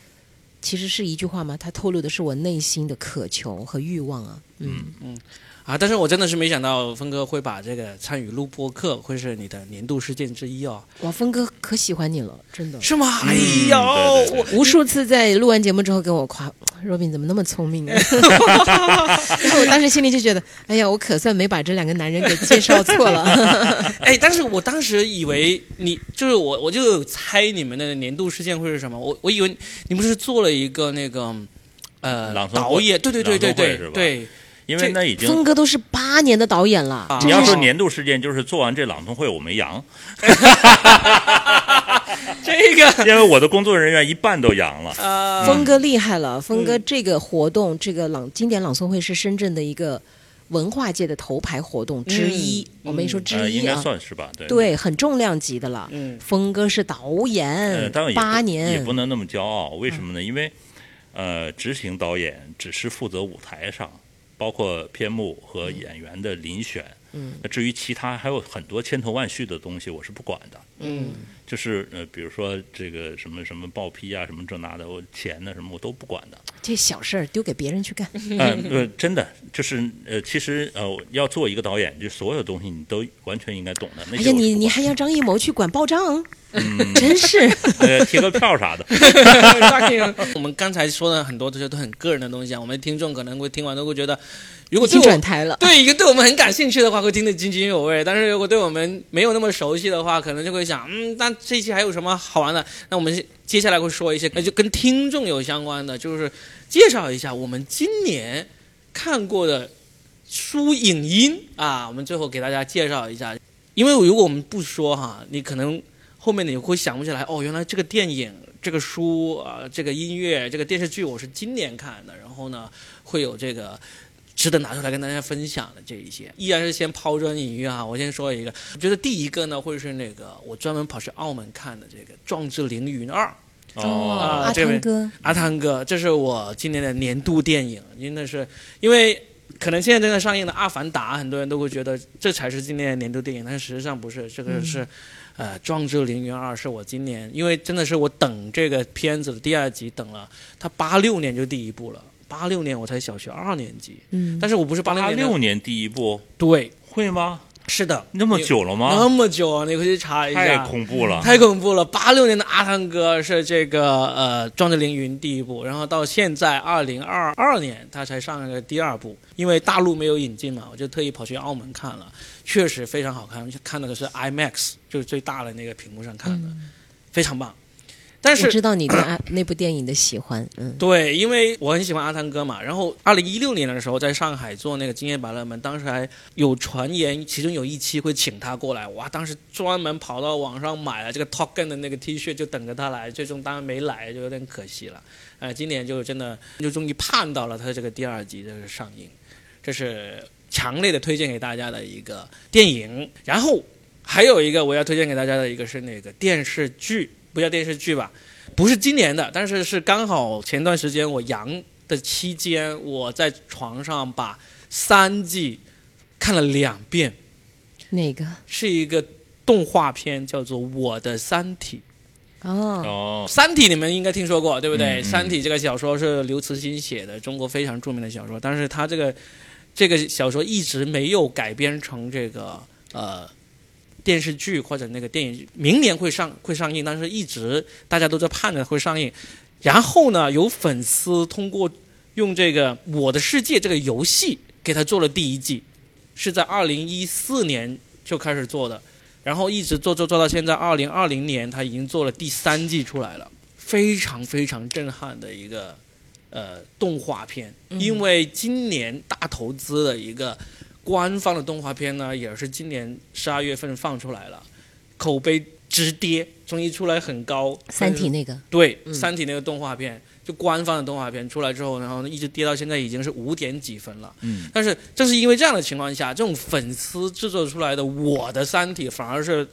其实是一句话吗？它透露的是我内心的渴求和欲望啊。嗯嗯，啊，但是我真的是没想到峰哥会把这个参与录播课会是你的年度事件之一哦，哇，峰哥可喜欢你了，真的。是吗？哎嗯呦，对对对我无数次在录完节目之后跟我夸，Robin 怎么那么聪明呢？然 后我当时心里就觉得，哎呀，我可算没把这两个男人给介绍错了。哎，但是我当时以为你就是我，我就猜你们的年度事件会是什么。我我以为你不是做了一个那个呃导演，对对对对对对，因为那已经峰哥都是八年的导演了，啊你要说年度事件，就是做完这朗诵会我没阳，这个 因为我的工作人员一半都阳了。呃，峰哥厉害了。峰哥这个活动，这个朗经典朗诵会是深圳的一个文化界的头牌活动之一。嗯我没说呃，应该之一啊，算是吧，对。对，很重量级的了。嗯峰哥是导呃，演，八年也不能那么骄傲，为什么呢？因为呃，执行导演只是负责舞台上，包括片目和演员的遴选。嗯，那至于其他还有很多千头万绪的东西，我是不管的。嗯就是呃，比如说这个什么什么报批啊，什么这那的，我钱呢什么我都不管的。这小事儿丢给别人去干。嗯，呃，真的就是呃，其实呃，要做一个导演，就所有东西你都完全应该懂的。那哎呀，你你还要张艺谋去管报账，嗯，真是。呃贴个票啥的。我们刚才说的很多这些都很个人的东西啊，我们听众可能会听完都会觉得，如果对我转台了。对一个对我们很感兴趣的话，会听得津津有味；但是如果对我们没有那么熟悉的话，可能就会想，嗯，那这一期还有什么好玩的？那我们接下来会说一些，那就跟听众有相关的，就是介绍一下我们今年看过的书影音啊。我们最后给大家介绍一下，因为如果我们不说哈，你可能后面你会想不起来，哦，原来这个电影、这个书啊、这个音乐、这个电视剧我是今年看的，然后呢，会有这个。值得拿出来跟大家分享的这一些，依然是先抛砖引玉哈。我先说一个，我觉得第一个呢会是那个我专门跑去澳门看的这个《壮志凌云二》，哦，啊阿汤哥，阿汤哥，这是我今年的年度电影，真的是因为可能现在正在上映的《阿凡达》，很多人都会觉得这才是今年的年度电影，但是实际上不是，这个是。呃，《壮志凌云二》是我今年，因为真的是我等这个片子的第二集等了，它八六年就第一部了，八六年我才小学二年级，嗯，但是我不是八六年的，六年第一部对，会吗？是的，那么久了吗那？么久啊！你回去查一下太，恐怖了。太恐怖了！八六年的阿汤哥是这个呃《壮志凌云》第一部，然后到现在二零二二年他才上了第二部，因为大陆没有引进嘛，我就特意跑去澳门看了，确实非常好看，看到的是 IMAX，就是最大的那个屏幕上看的，非常棒。但是我知道你对阿 那部电影的喜欢，嗯，对，因为我很喜欢阿汤哥嘛。然后，二零一六年的时候，在上海做那个《今夜百乐门》，当时还有传言，其中有一期会请他过来。哇，当时专门跑到网上买了这个 t o k e n 的那个 T 恤，就等着他来。最终当然没来，就有点可惜了。呃，今年就真的就终于盼到了他这个第二集的上映，这是强烈的推荐给大家的一个电影。然后还有一个我要推荐给大家的一个是那个电视剧，不叫电视剧吧？不是今年的，但是是刚好前段时间我阳的期间，我在床上把三季看了两遍，哪个？是一个动画片，叫做《我的三体》。哦，哦，《三体》你们应该听说过，对不对？三体》这个小说是刘慈欣写的，中国非常著名的小说，但是他这个这个小说一直没有改编成这个呃电视剧或者那个电影，明年会上会上映，但是一直大家都在盼着会上映。然后呢，有粉丝通过用这个《我的世界》这个游戏给他做了第一季，是在二零一四年就开始做的。然后一直做做做到现在，二零二零年他已经做了第三季出来了，非常非常震撼的一个呃动画片。因为今年大投资的一个官方的动画片呢，也是今年十二月份放出来了，口碑直跌，从一出来很高。《三体》那个，对，嗯三体》那个动画片，就官方的动画片出来之后，然后一直跌到现在已经是五点几分了。嗯，但是正是因为这样的情况下，这种粉丝制作出来的《我的三体》反而是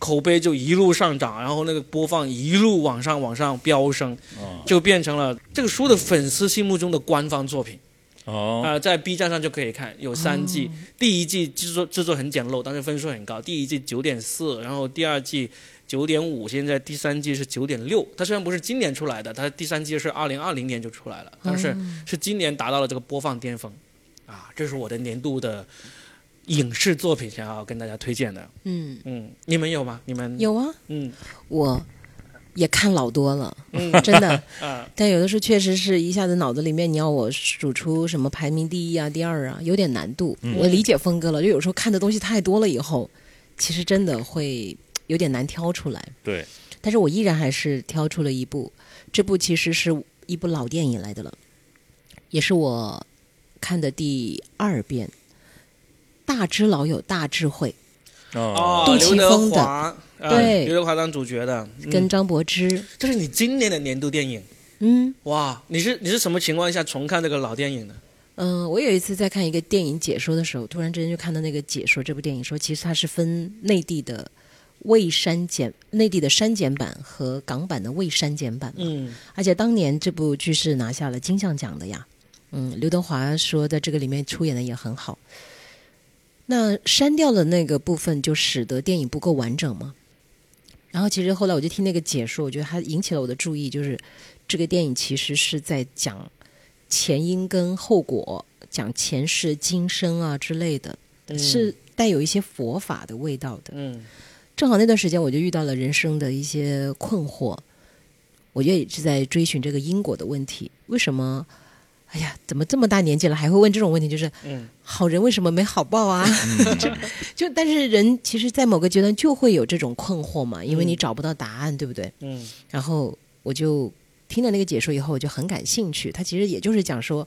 口碑就一路上涨，然后那个播放一路往上往上飙升，哦就变成了这个书的粉丝心目中的官方作品。哦，呃，在 B 站上就可以看，有三季，第一季制作制作很简陋，但是分数很高，第一季九点四，然后第二季九点五，现在第三季是九点六。它虽然不是今年出来的，它第三季是二零二零年就出来了，但是是今年达到了这个播放巅峰，啊，这是我的年度的影视作品，想要跟大家推荐的。嗯，嗯，你们有吗？你们有啊，嗯我也看老多了，嗯真的。啊 但有的时候确实是一下子脑子里面你要我数出什么排名第一啊、第二啊，有点难度。嗯我理解峰哥了，就有时候看的东西太多了以后，其实真的会有点难挑出来。对，但是我依然还是挑出了一部，这部其实是一部老电影来的了，也是我看的第二遍。大只佬有大智慧，哦，杜刘德琪峰的对刘德华当主角的，嗯跟张柏芝，这是你今年的年度电影。嗯哇，你是你是什么情况下重看这个老电影的？嗯、我有一次在看一个电影解说的时候，突然之间就看到那个解说这部电影说，其实它是分内地的未删减、内地的删减版和港版的未删减版嘛。嗯而且当年这部剧是拿下了金像奖的呀。嗯，刘德华说在这个里面出演的也很好。那删掉了那个部分，就使得电影不够完整吗。然后其实后来我就听那个解说，我觉得它引起了我的注意，就是这个电影其实是在讲前因跟后果，讲前世今生啊之类的，嗯是带有一些佛法的味道的。嗯正好那段时间我就遇到了人生的一些困惑，我觉得也是在追寻这个因果的问题。为什么？哎呀，怎么这么大年纪了还会问这种问题？就是嗯好人为什么没好报啊？就就但是人其实，在某个阶段就会有这种困惑嘛，因为你嗯找不到答案，对不对？嗯然后我就听了那个解说以后，我就很感兴趣。他其实也就是讲说，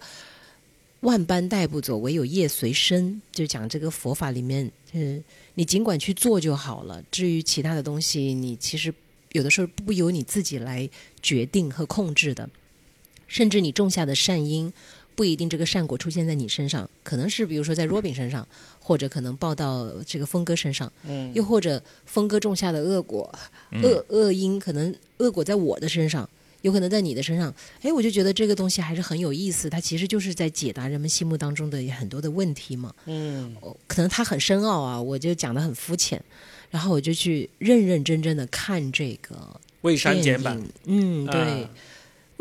万般带不走，唯有业随身，就讲这个佛法里面，嗯，你尽管去做就好了。至于其他的东西，你其实有的时候不由你自己来决定和控制的。甚至你种下的善因，不一定这个善果出现在你身上，可能是比如说在 Robin 身上，或者可能报到这个峰哥身上。嗯又或者峰哥种下的恶果，恶恶因可能恶果在我的身上，有可能在你的身上。哎，我就觉得这个东西还是很有意思，它其实就是在解答人们心目当中的很多的问题嘛。嗯哦可能它很深奥啊，我就讲的很肤浅，然后我就去认认真真的看这个未删减版。嗯，对。啊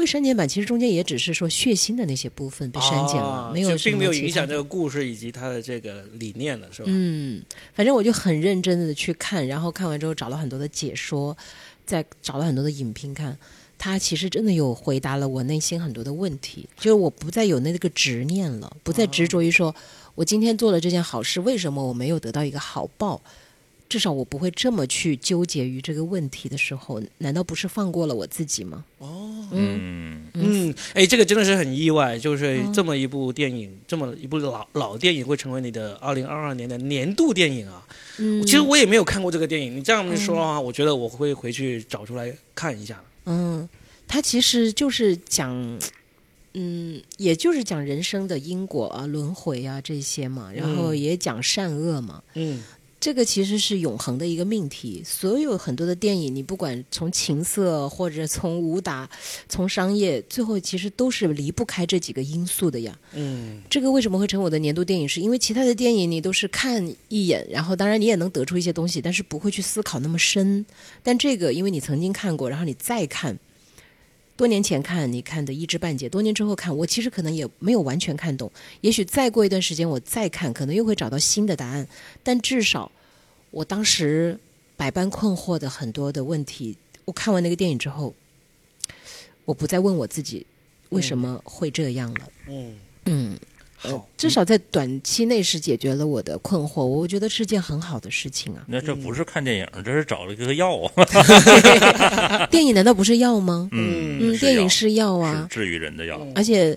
未删减版其实中间也只是说血腥的那些部分被删减了，哦没有并没有影响这个故事以及它的这个理念了，是吧？嗯，反正我就很认真的去看，然后看完之后找了很多的解说，再找了很多的影评看，他其实真的有回答了我内心很多的问题，就是我不再有那个执念了，不再执着于说、我今天做了这件好事，为什么我没有得到一个好报？至少我不会这么去纠结于这个问题的时候，难道不是放过了我自己吗？哦，嗯，嗯，嗯，哎，这个真的是很意外，就是嗯这么一部电影，这么一部老老电影会成为你的二零二二年的年度电影啊！嗯其实我也没有看过这个电影，你这样一说的话，我觉得我会回去找出来看一下。嗯，它其实就是讲，嗯，也就是讲人生的因果啊、轮回啊这些嘛，然后嗯也讲善恶嘛。嗯这个其实是永恒的一个命题。所有很多的电影，你不管从情色或者从武打、从商业，最后其实都是离不开这几个因素的呀。嗯这个为什么会成我的年度电影？是因为其他的电影你都是看一眼，然后当然你也能得出一些东西，但是不会去思考那么深。但这个因为你曾经看过，然后你再看，多年前看你看的一知半解，多年之后看，我其实可能也没有完全看懂。也许再过一段时间我再看，可能又会找到新的答案。但至少我当时百般困惑的很多的问题，我看完那个电影之后，我不再问我自己为什么会这样了。嗯，嗯，呃好，至少在短期内是解决了我的困惑，我觉得是件很好的事情啊。那这不是看电影，这是找了一个药啊。电影难道不是药吗？嗯，嗯电影是药啊，治愈人的药。嗯而且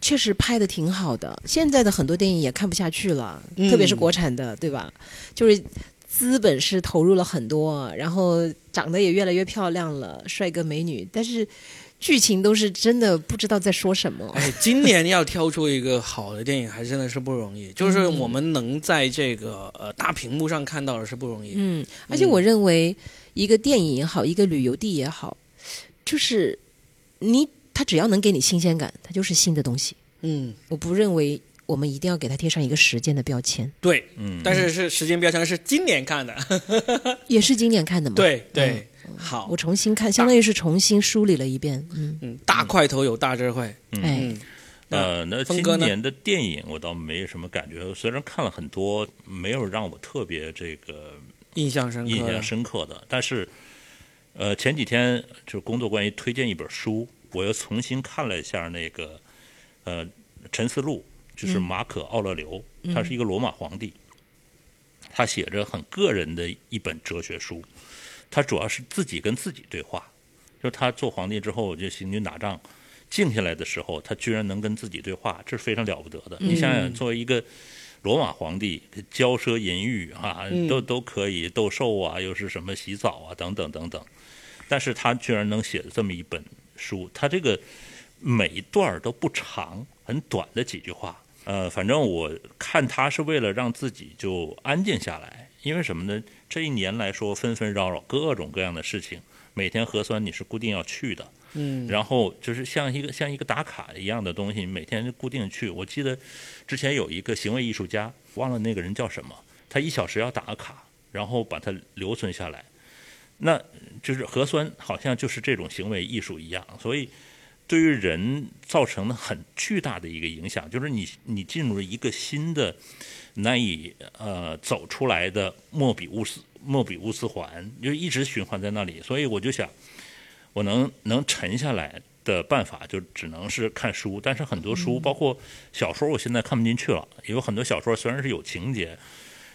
确实拍的挺好的。现在的很多电影也看不下去了，嗯特别是国产的，对吧？就是资本是投入了很多，然后长得也越来越漂亮了，帅哥美女，但是剧情都是真的不知道在说什么。哎，今年要挑出一个好的电影，还真的是不容易。就是我们能在这个呃大屏幕上看到的是不容易。嗯，而且我认为一个电影也好，一个旅游地也好，就是你它只要能给你新鲜感，它就是新的东西。嗯，我不认为我们一定要给它贴上一个时间的标签，对，嗯，但是是时间标签是今年看的，也是今年看的嘛。，对对，好。我，重新看，相当于是重新梳理了一遍。嗯，嗯，大块头有大智慧，哎，嗯，那呃，那今年的电影我倒没什么感觉，虽然看了很多，没有让我特别这个印象深刻的，印象深刻的。但是，呃，前几天就是工作关系推荐一本书，我又重新看了一下那个，呃，《陈思路》，就是马可·奥勒留，他是一个罗马皇帝，他写着很个人的一本哲学书，他主要是自己跟自己对话，就他做皇帝之后就行军打仗。静下来的时候，他居然能跟自己对话，这是非常了不得的。你想想，作为一个罗马皇帝，骄奢淫欲啊，嗯都都可以斗兽啊，又是什么洗澡啊，等等等等。但是他居然能写这么一本书，他这个每一段都不长，很短的几句话。呃，反正我看他是为了让自己就安静下来，因为什么呢？这一年来说纷纷扰扰，各种各样的事情，每天核酸你是固定要去的，嗯，然后就是像一个像一个打卡一样的东西，你每天固定去。我记得之前有一个行为艺术家，忘了那个人叫什么，他一小时要打个卡，然后把它留存下来。那就是核酸好像就是这种行为艺术一样，所以对于人造成了很巨大的一个影响，就是你你进入了一个新的难以呃走出来的莫比乌斯莫比乌斯环，就一直循环在那里。所以我就想，我能能沉下来的办法就只能是看书，但是很多书，包括小说，我现在看不进去了。有很多小说虽然是有情节，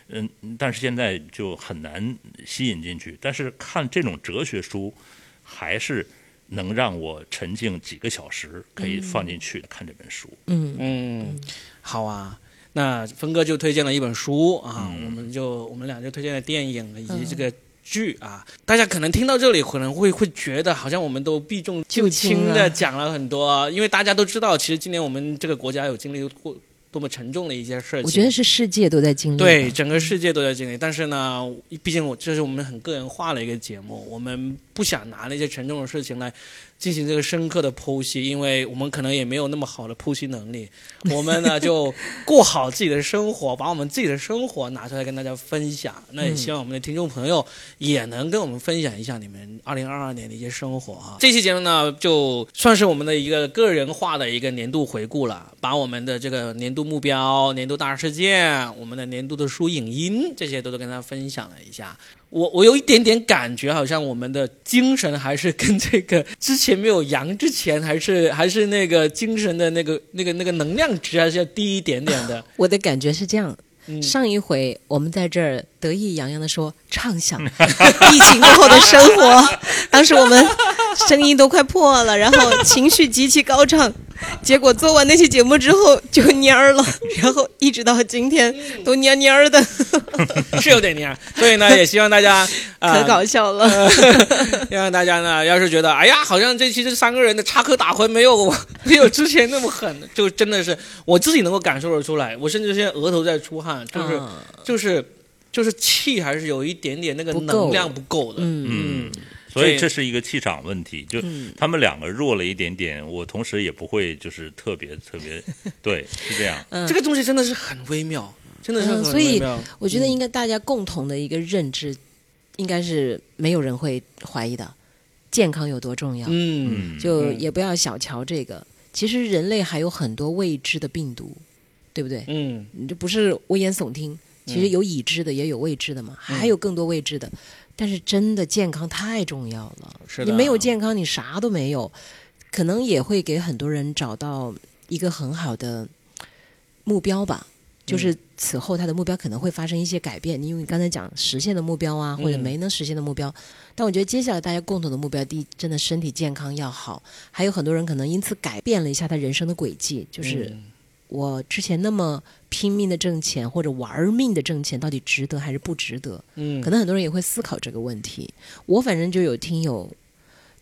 嗯，但是现在就很难吸引进去。但是看这种哲学书，还是能让我沉静几个小时，可以放进去看这本书。嗯嗯，好啊。那峰哥就推荐了一本书啊，嗯我们就我们俩就推荐了电影以及这个剧啊。大家可能听到这里，可能会会觉得好像我们都避重就轻的讲了很多，因为大家都知道，其实今年我们这个国家有经历过多么沉重的一些事情。我觉得是世界都在经历。对，，整个世界都在经历，但是呢，毕竟我这是我们很个人化的一个节目，我们不想拿那些沉重的事情来进行这个深刻的剖析，因为我们可能也没有那么好的剖析能力。我们呢就过好自己的生活，把我们自己的生活拿出来跟大家分享。那也希望我们的听众朋友也能跟我们分享一下你们二零二二年的一些生活啊。这期节目呢，就算是我们的一个个人化的一个年度回顾了，把我们的这个年度目标、年度大事件、我们的年度的书影音这些都都跟大家分享了一下。我我有一点点感觉，好像我们的精神还是跟这个之前没有阳之前，还是 还是那个精神的那个那个那个能量值还是要低一点点的。我的感觉是这样。嗯，上一回我们在这儿得意洋洋的说畅想疫情过后的生活，当时我们声音都快破了，然后情绪极其高涨，结果做完那期节目之后就蔫儿了，然后一直到今天都蔫蔫儿的，是有点蔫。所以呢，也希望大家啊，可搞笑了。希望大家呢，要是觉得哎呀，好像这期这三个人的插科打诨没有没有之前那么狠，就真的是我自己能够感受得出来，我甚至现在额头在出汗，就是、啊就是就是气还是有一点点那个能量不够的。嗯嗯，所以这是一个气场问题，就嗯他们两个弱了一点点，我同时也不会就是特别特别，对，是这样。嗯 这个东西真的是很微妙，真的是很嗯所以。我觉得应该大家共同的一个认知，应该是没有人会怀疑的，健康有多重要。嗯，嗯，就嗯也不要小瞧这个。其实人类还有很多未知的病毒，对不对？嗯你这不是危言耸听，其实有已知的，也有未知的嘛，嗯还有更多未知的。但是真的健康太重要了，是的。你没有健康，你啥都没有，可能也会给很多人找到一个很好的目标吧。嗯就是此后他的目标可能会发生一些改变，因为你刚才讲实现的目标啊，或者嗯没能实现的目标。但我觉得接下来大家共同的目标，第一，真的身体健康要好，还有很多人可能因此改变了一下他人生的轨迹，就是嗯我之前那么拼命的挣钱或者玩命的挣钱，到底值得还是不值得？嗯，可能很多人也会思考这个问题。我反正就有听友，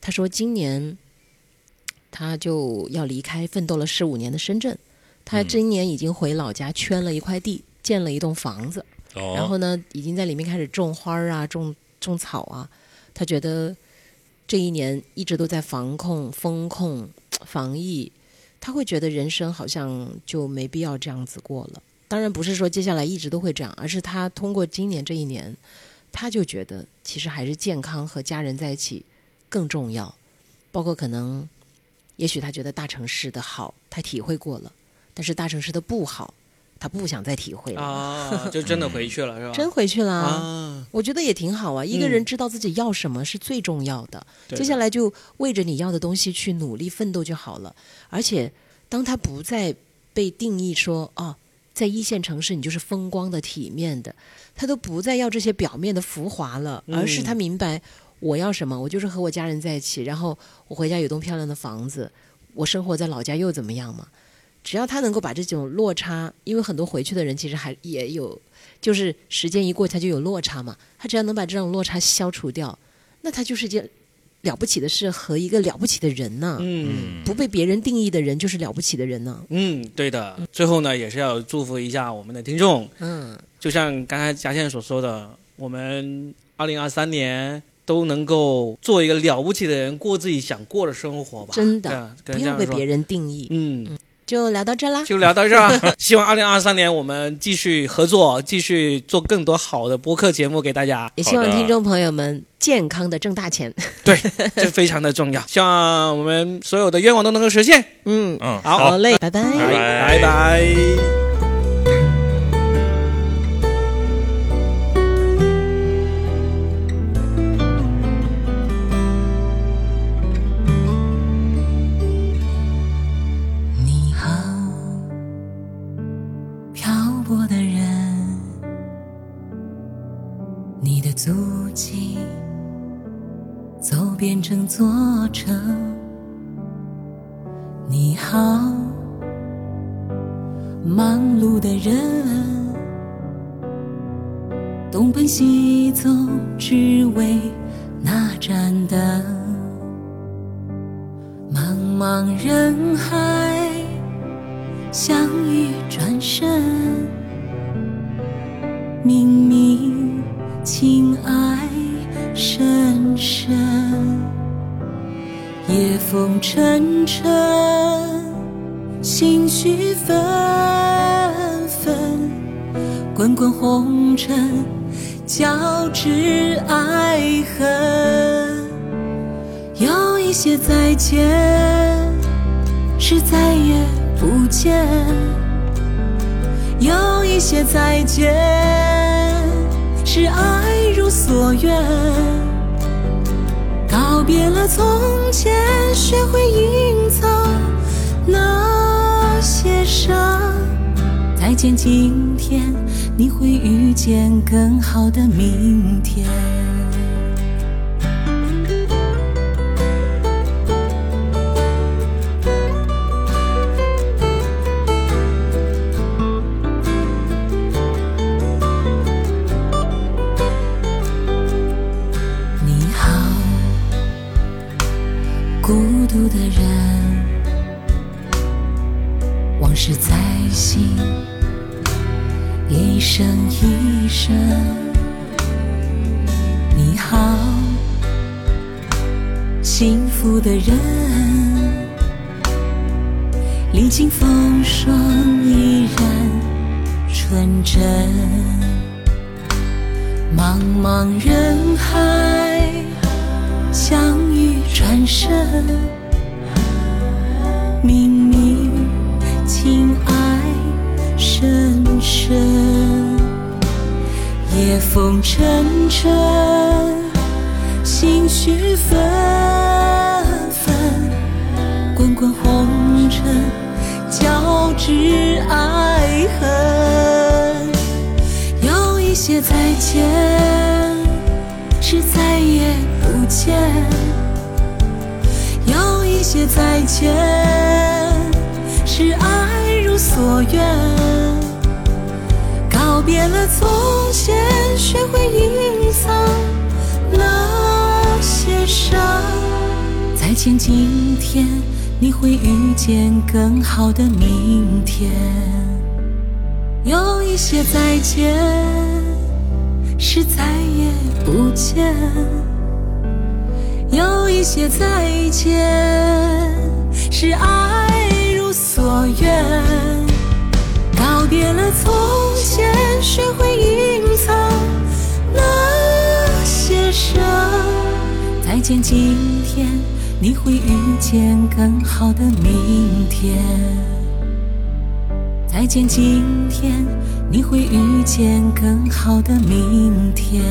他说今年他就要离开奋斗了十五年的深圳，他嗯今年已经回老家圈了一块地，建了一栋房子，哦，然后呢，已经在里面开始种花啊，种种草啊。他觉得这一年一直都在防控、风控、防疫，他会觉得人生好像就没必要这样子过了。当然不是说接下来一直都会这样，而是他通过今年这一年，他就觉得其实还是健康和家人在一起更重要。包括可能，也许他觉得大城市的好，他体会过了，但是大城市的不好，他不想再体会了。啊，就真的回去了是吧？真回去了，啊，我觉得也挺好啊。一个人知道自己要什么是最重要的，对接下来就为着你要的东西去努力奋斗就好了。而且，当他不再被定义说哦，在一线城市你就是风光的、体面的，他都不再要这些表面的浮华了，嗯而是他明白我要什么，我就是和我家人在一起，然后我回家有栋漂亮的房子，我生活在老家又怎么样嘛？只要他能够把这种落差，因为很多回去的人其实还也有，就是时间一过他就有落差嘛。他只要能把这种落差消除掉，那他就是一件了不起的事和一个了不起的人呢。嗯不被别人定义的人就是了不起的人呢。嗯，对的。最后呢，也是要祝福一下我们的听众，嗯，就像刚才嘉倩所说的，我们二零二三年都能够做一个了不起的人，过自己想过的生活吧。真的不能这样说要被别人定义。嗯，就聊到这啦。就聊到这儿。希望二零二三年我们继续合作，继续做更多好的播客节目给大家，也希望听众朋友们健康的挣大钱。对 这非常的重要。希望我们所有的愿望都能够实现。嗯，嗯，好好嘞，拜拜。拜拜拜。你见今天，你会遇见更好的明天。幸福的人，历经风霜依然纯真。茫茫人海，相遇转身，明明情爱深深，夜风沉沉，心绪纷纷，滚红尘，交织爱恨。有一些再见是再也不见，有一些再见是爱如所愿。告别了从前，学会隐藏那些伤。再见今天，你会遇见更好的明天。有一些再见是再也不见，有一些再见是爱如所愿。告别了从前，学会隐藏那些伤。再见今天，你会遇见更好的明天。再见今天，你会遇见更好的明天。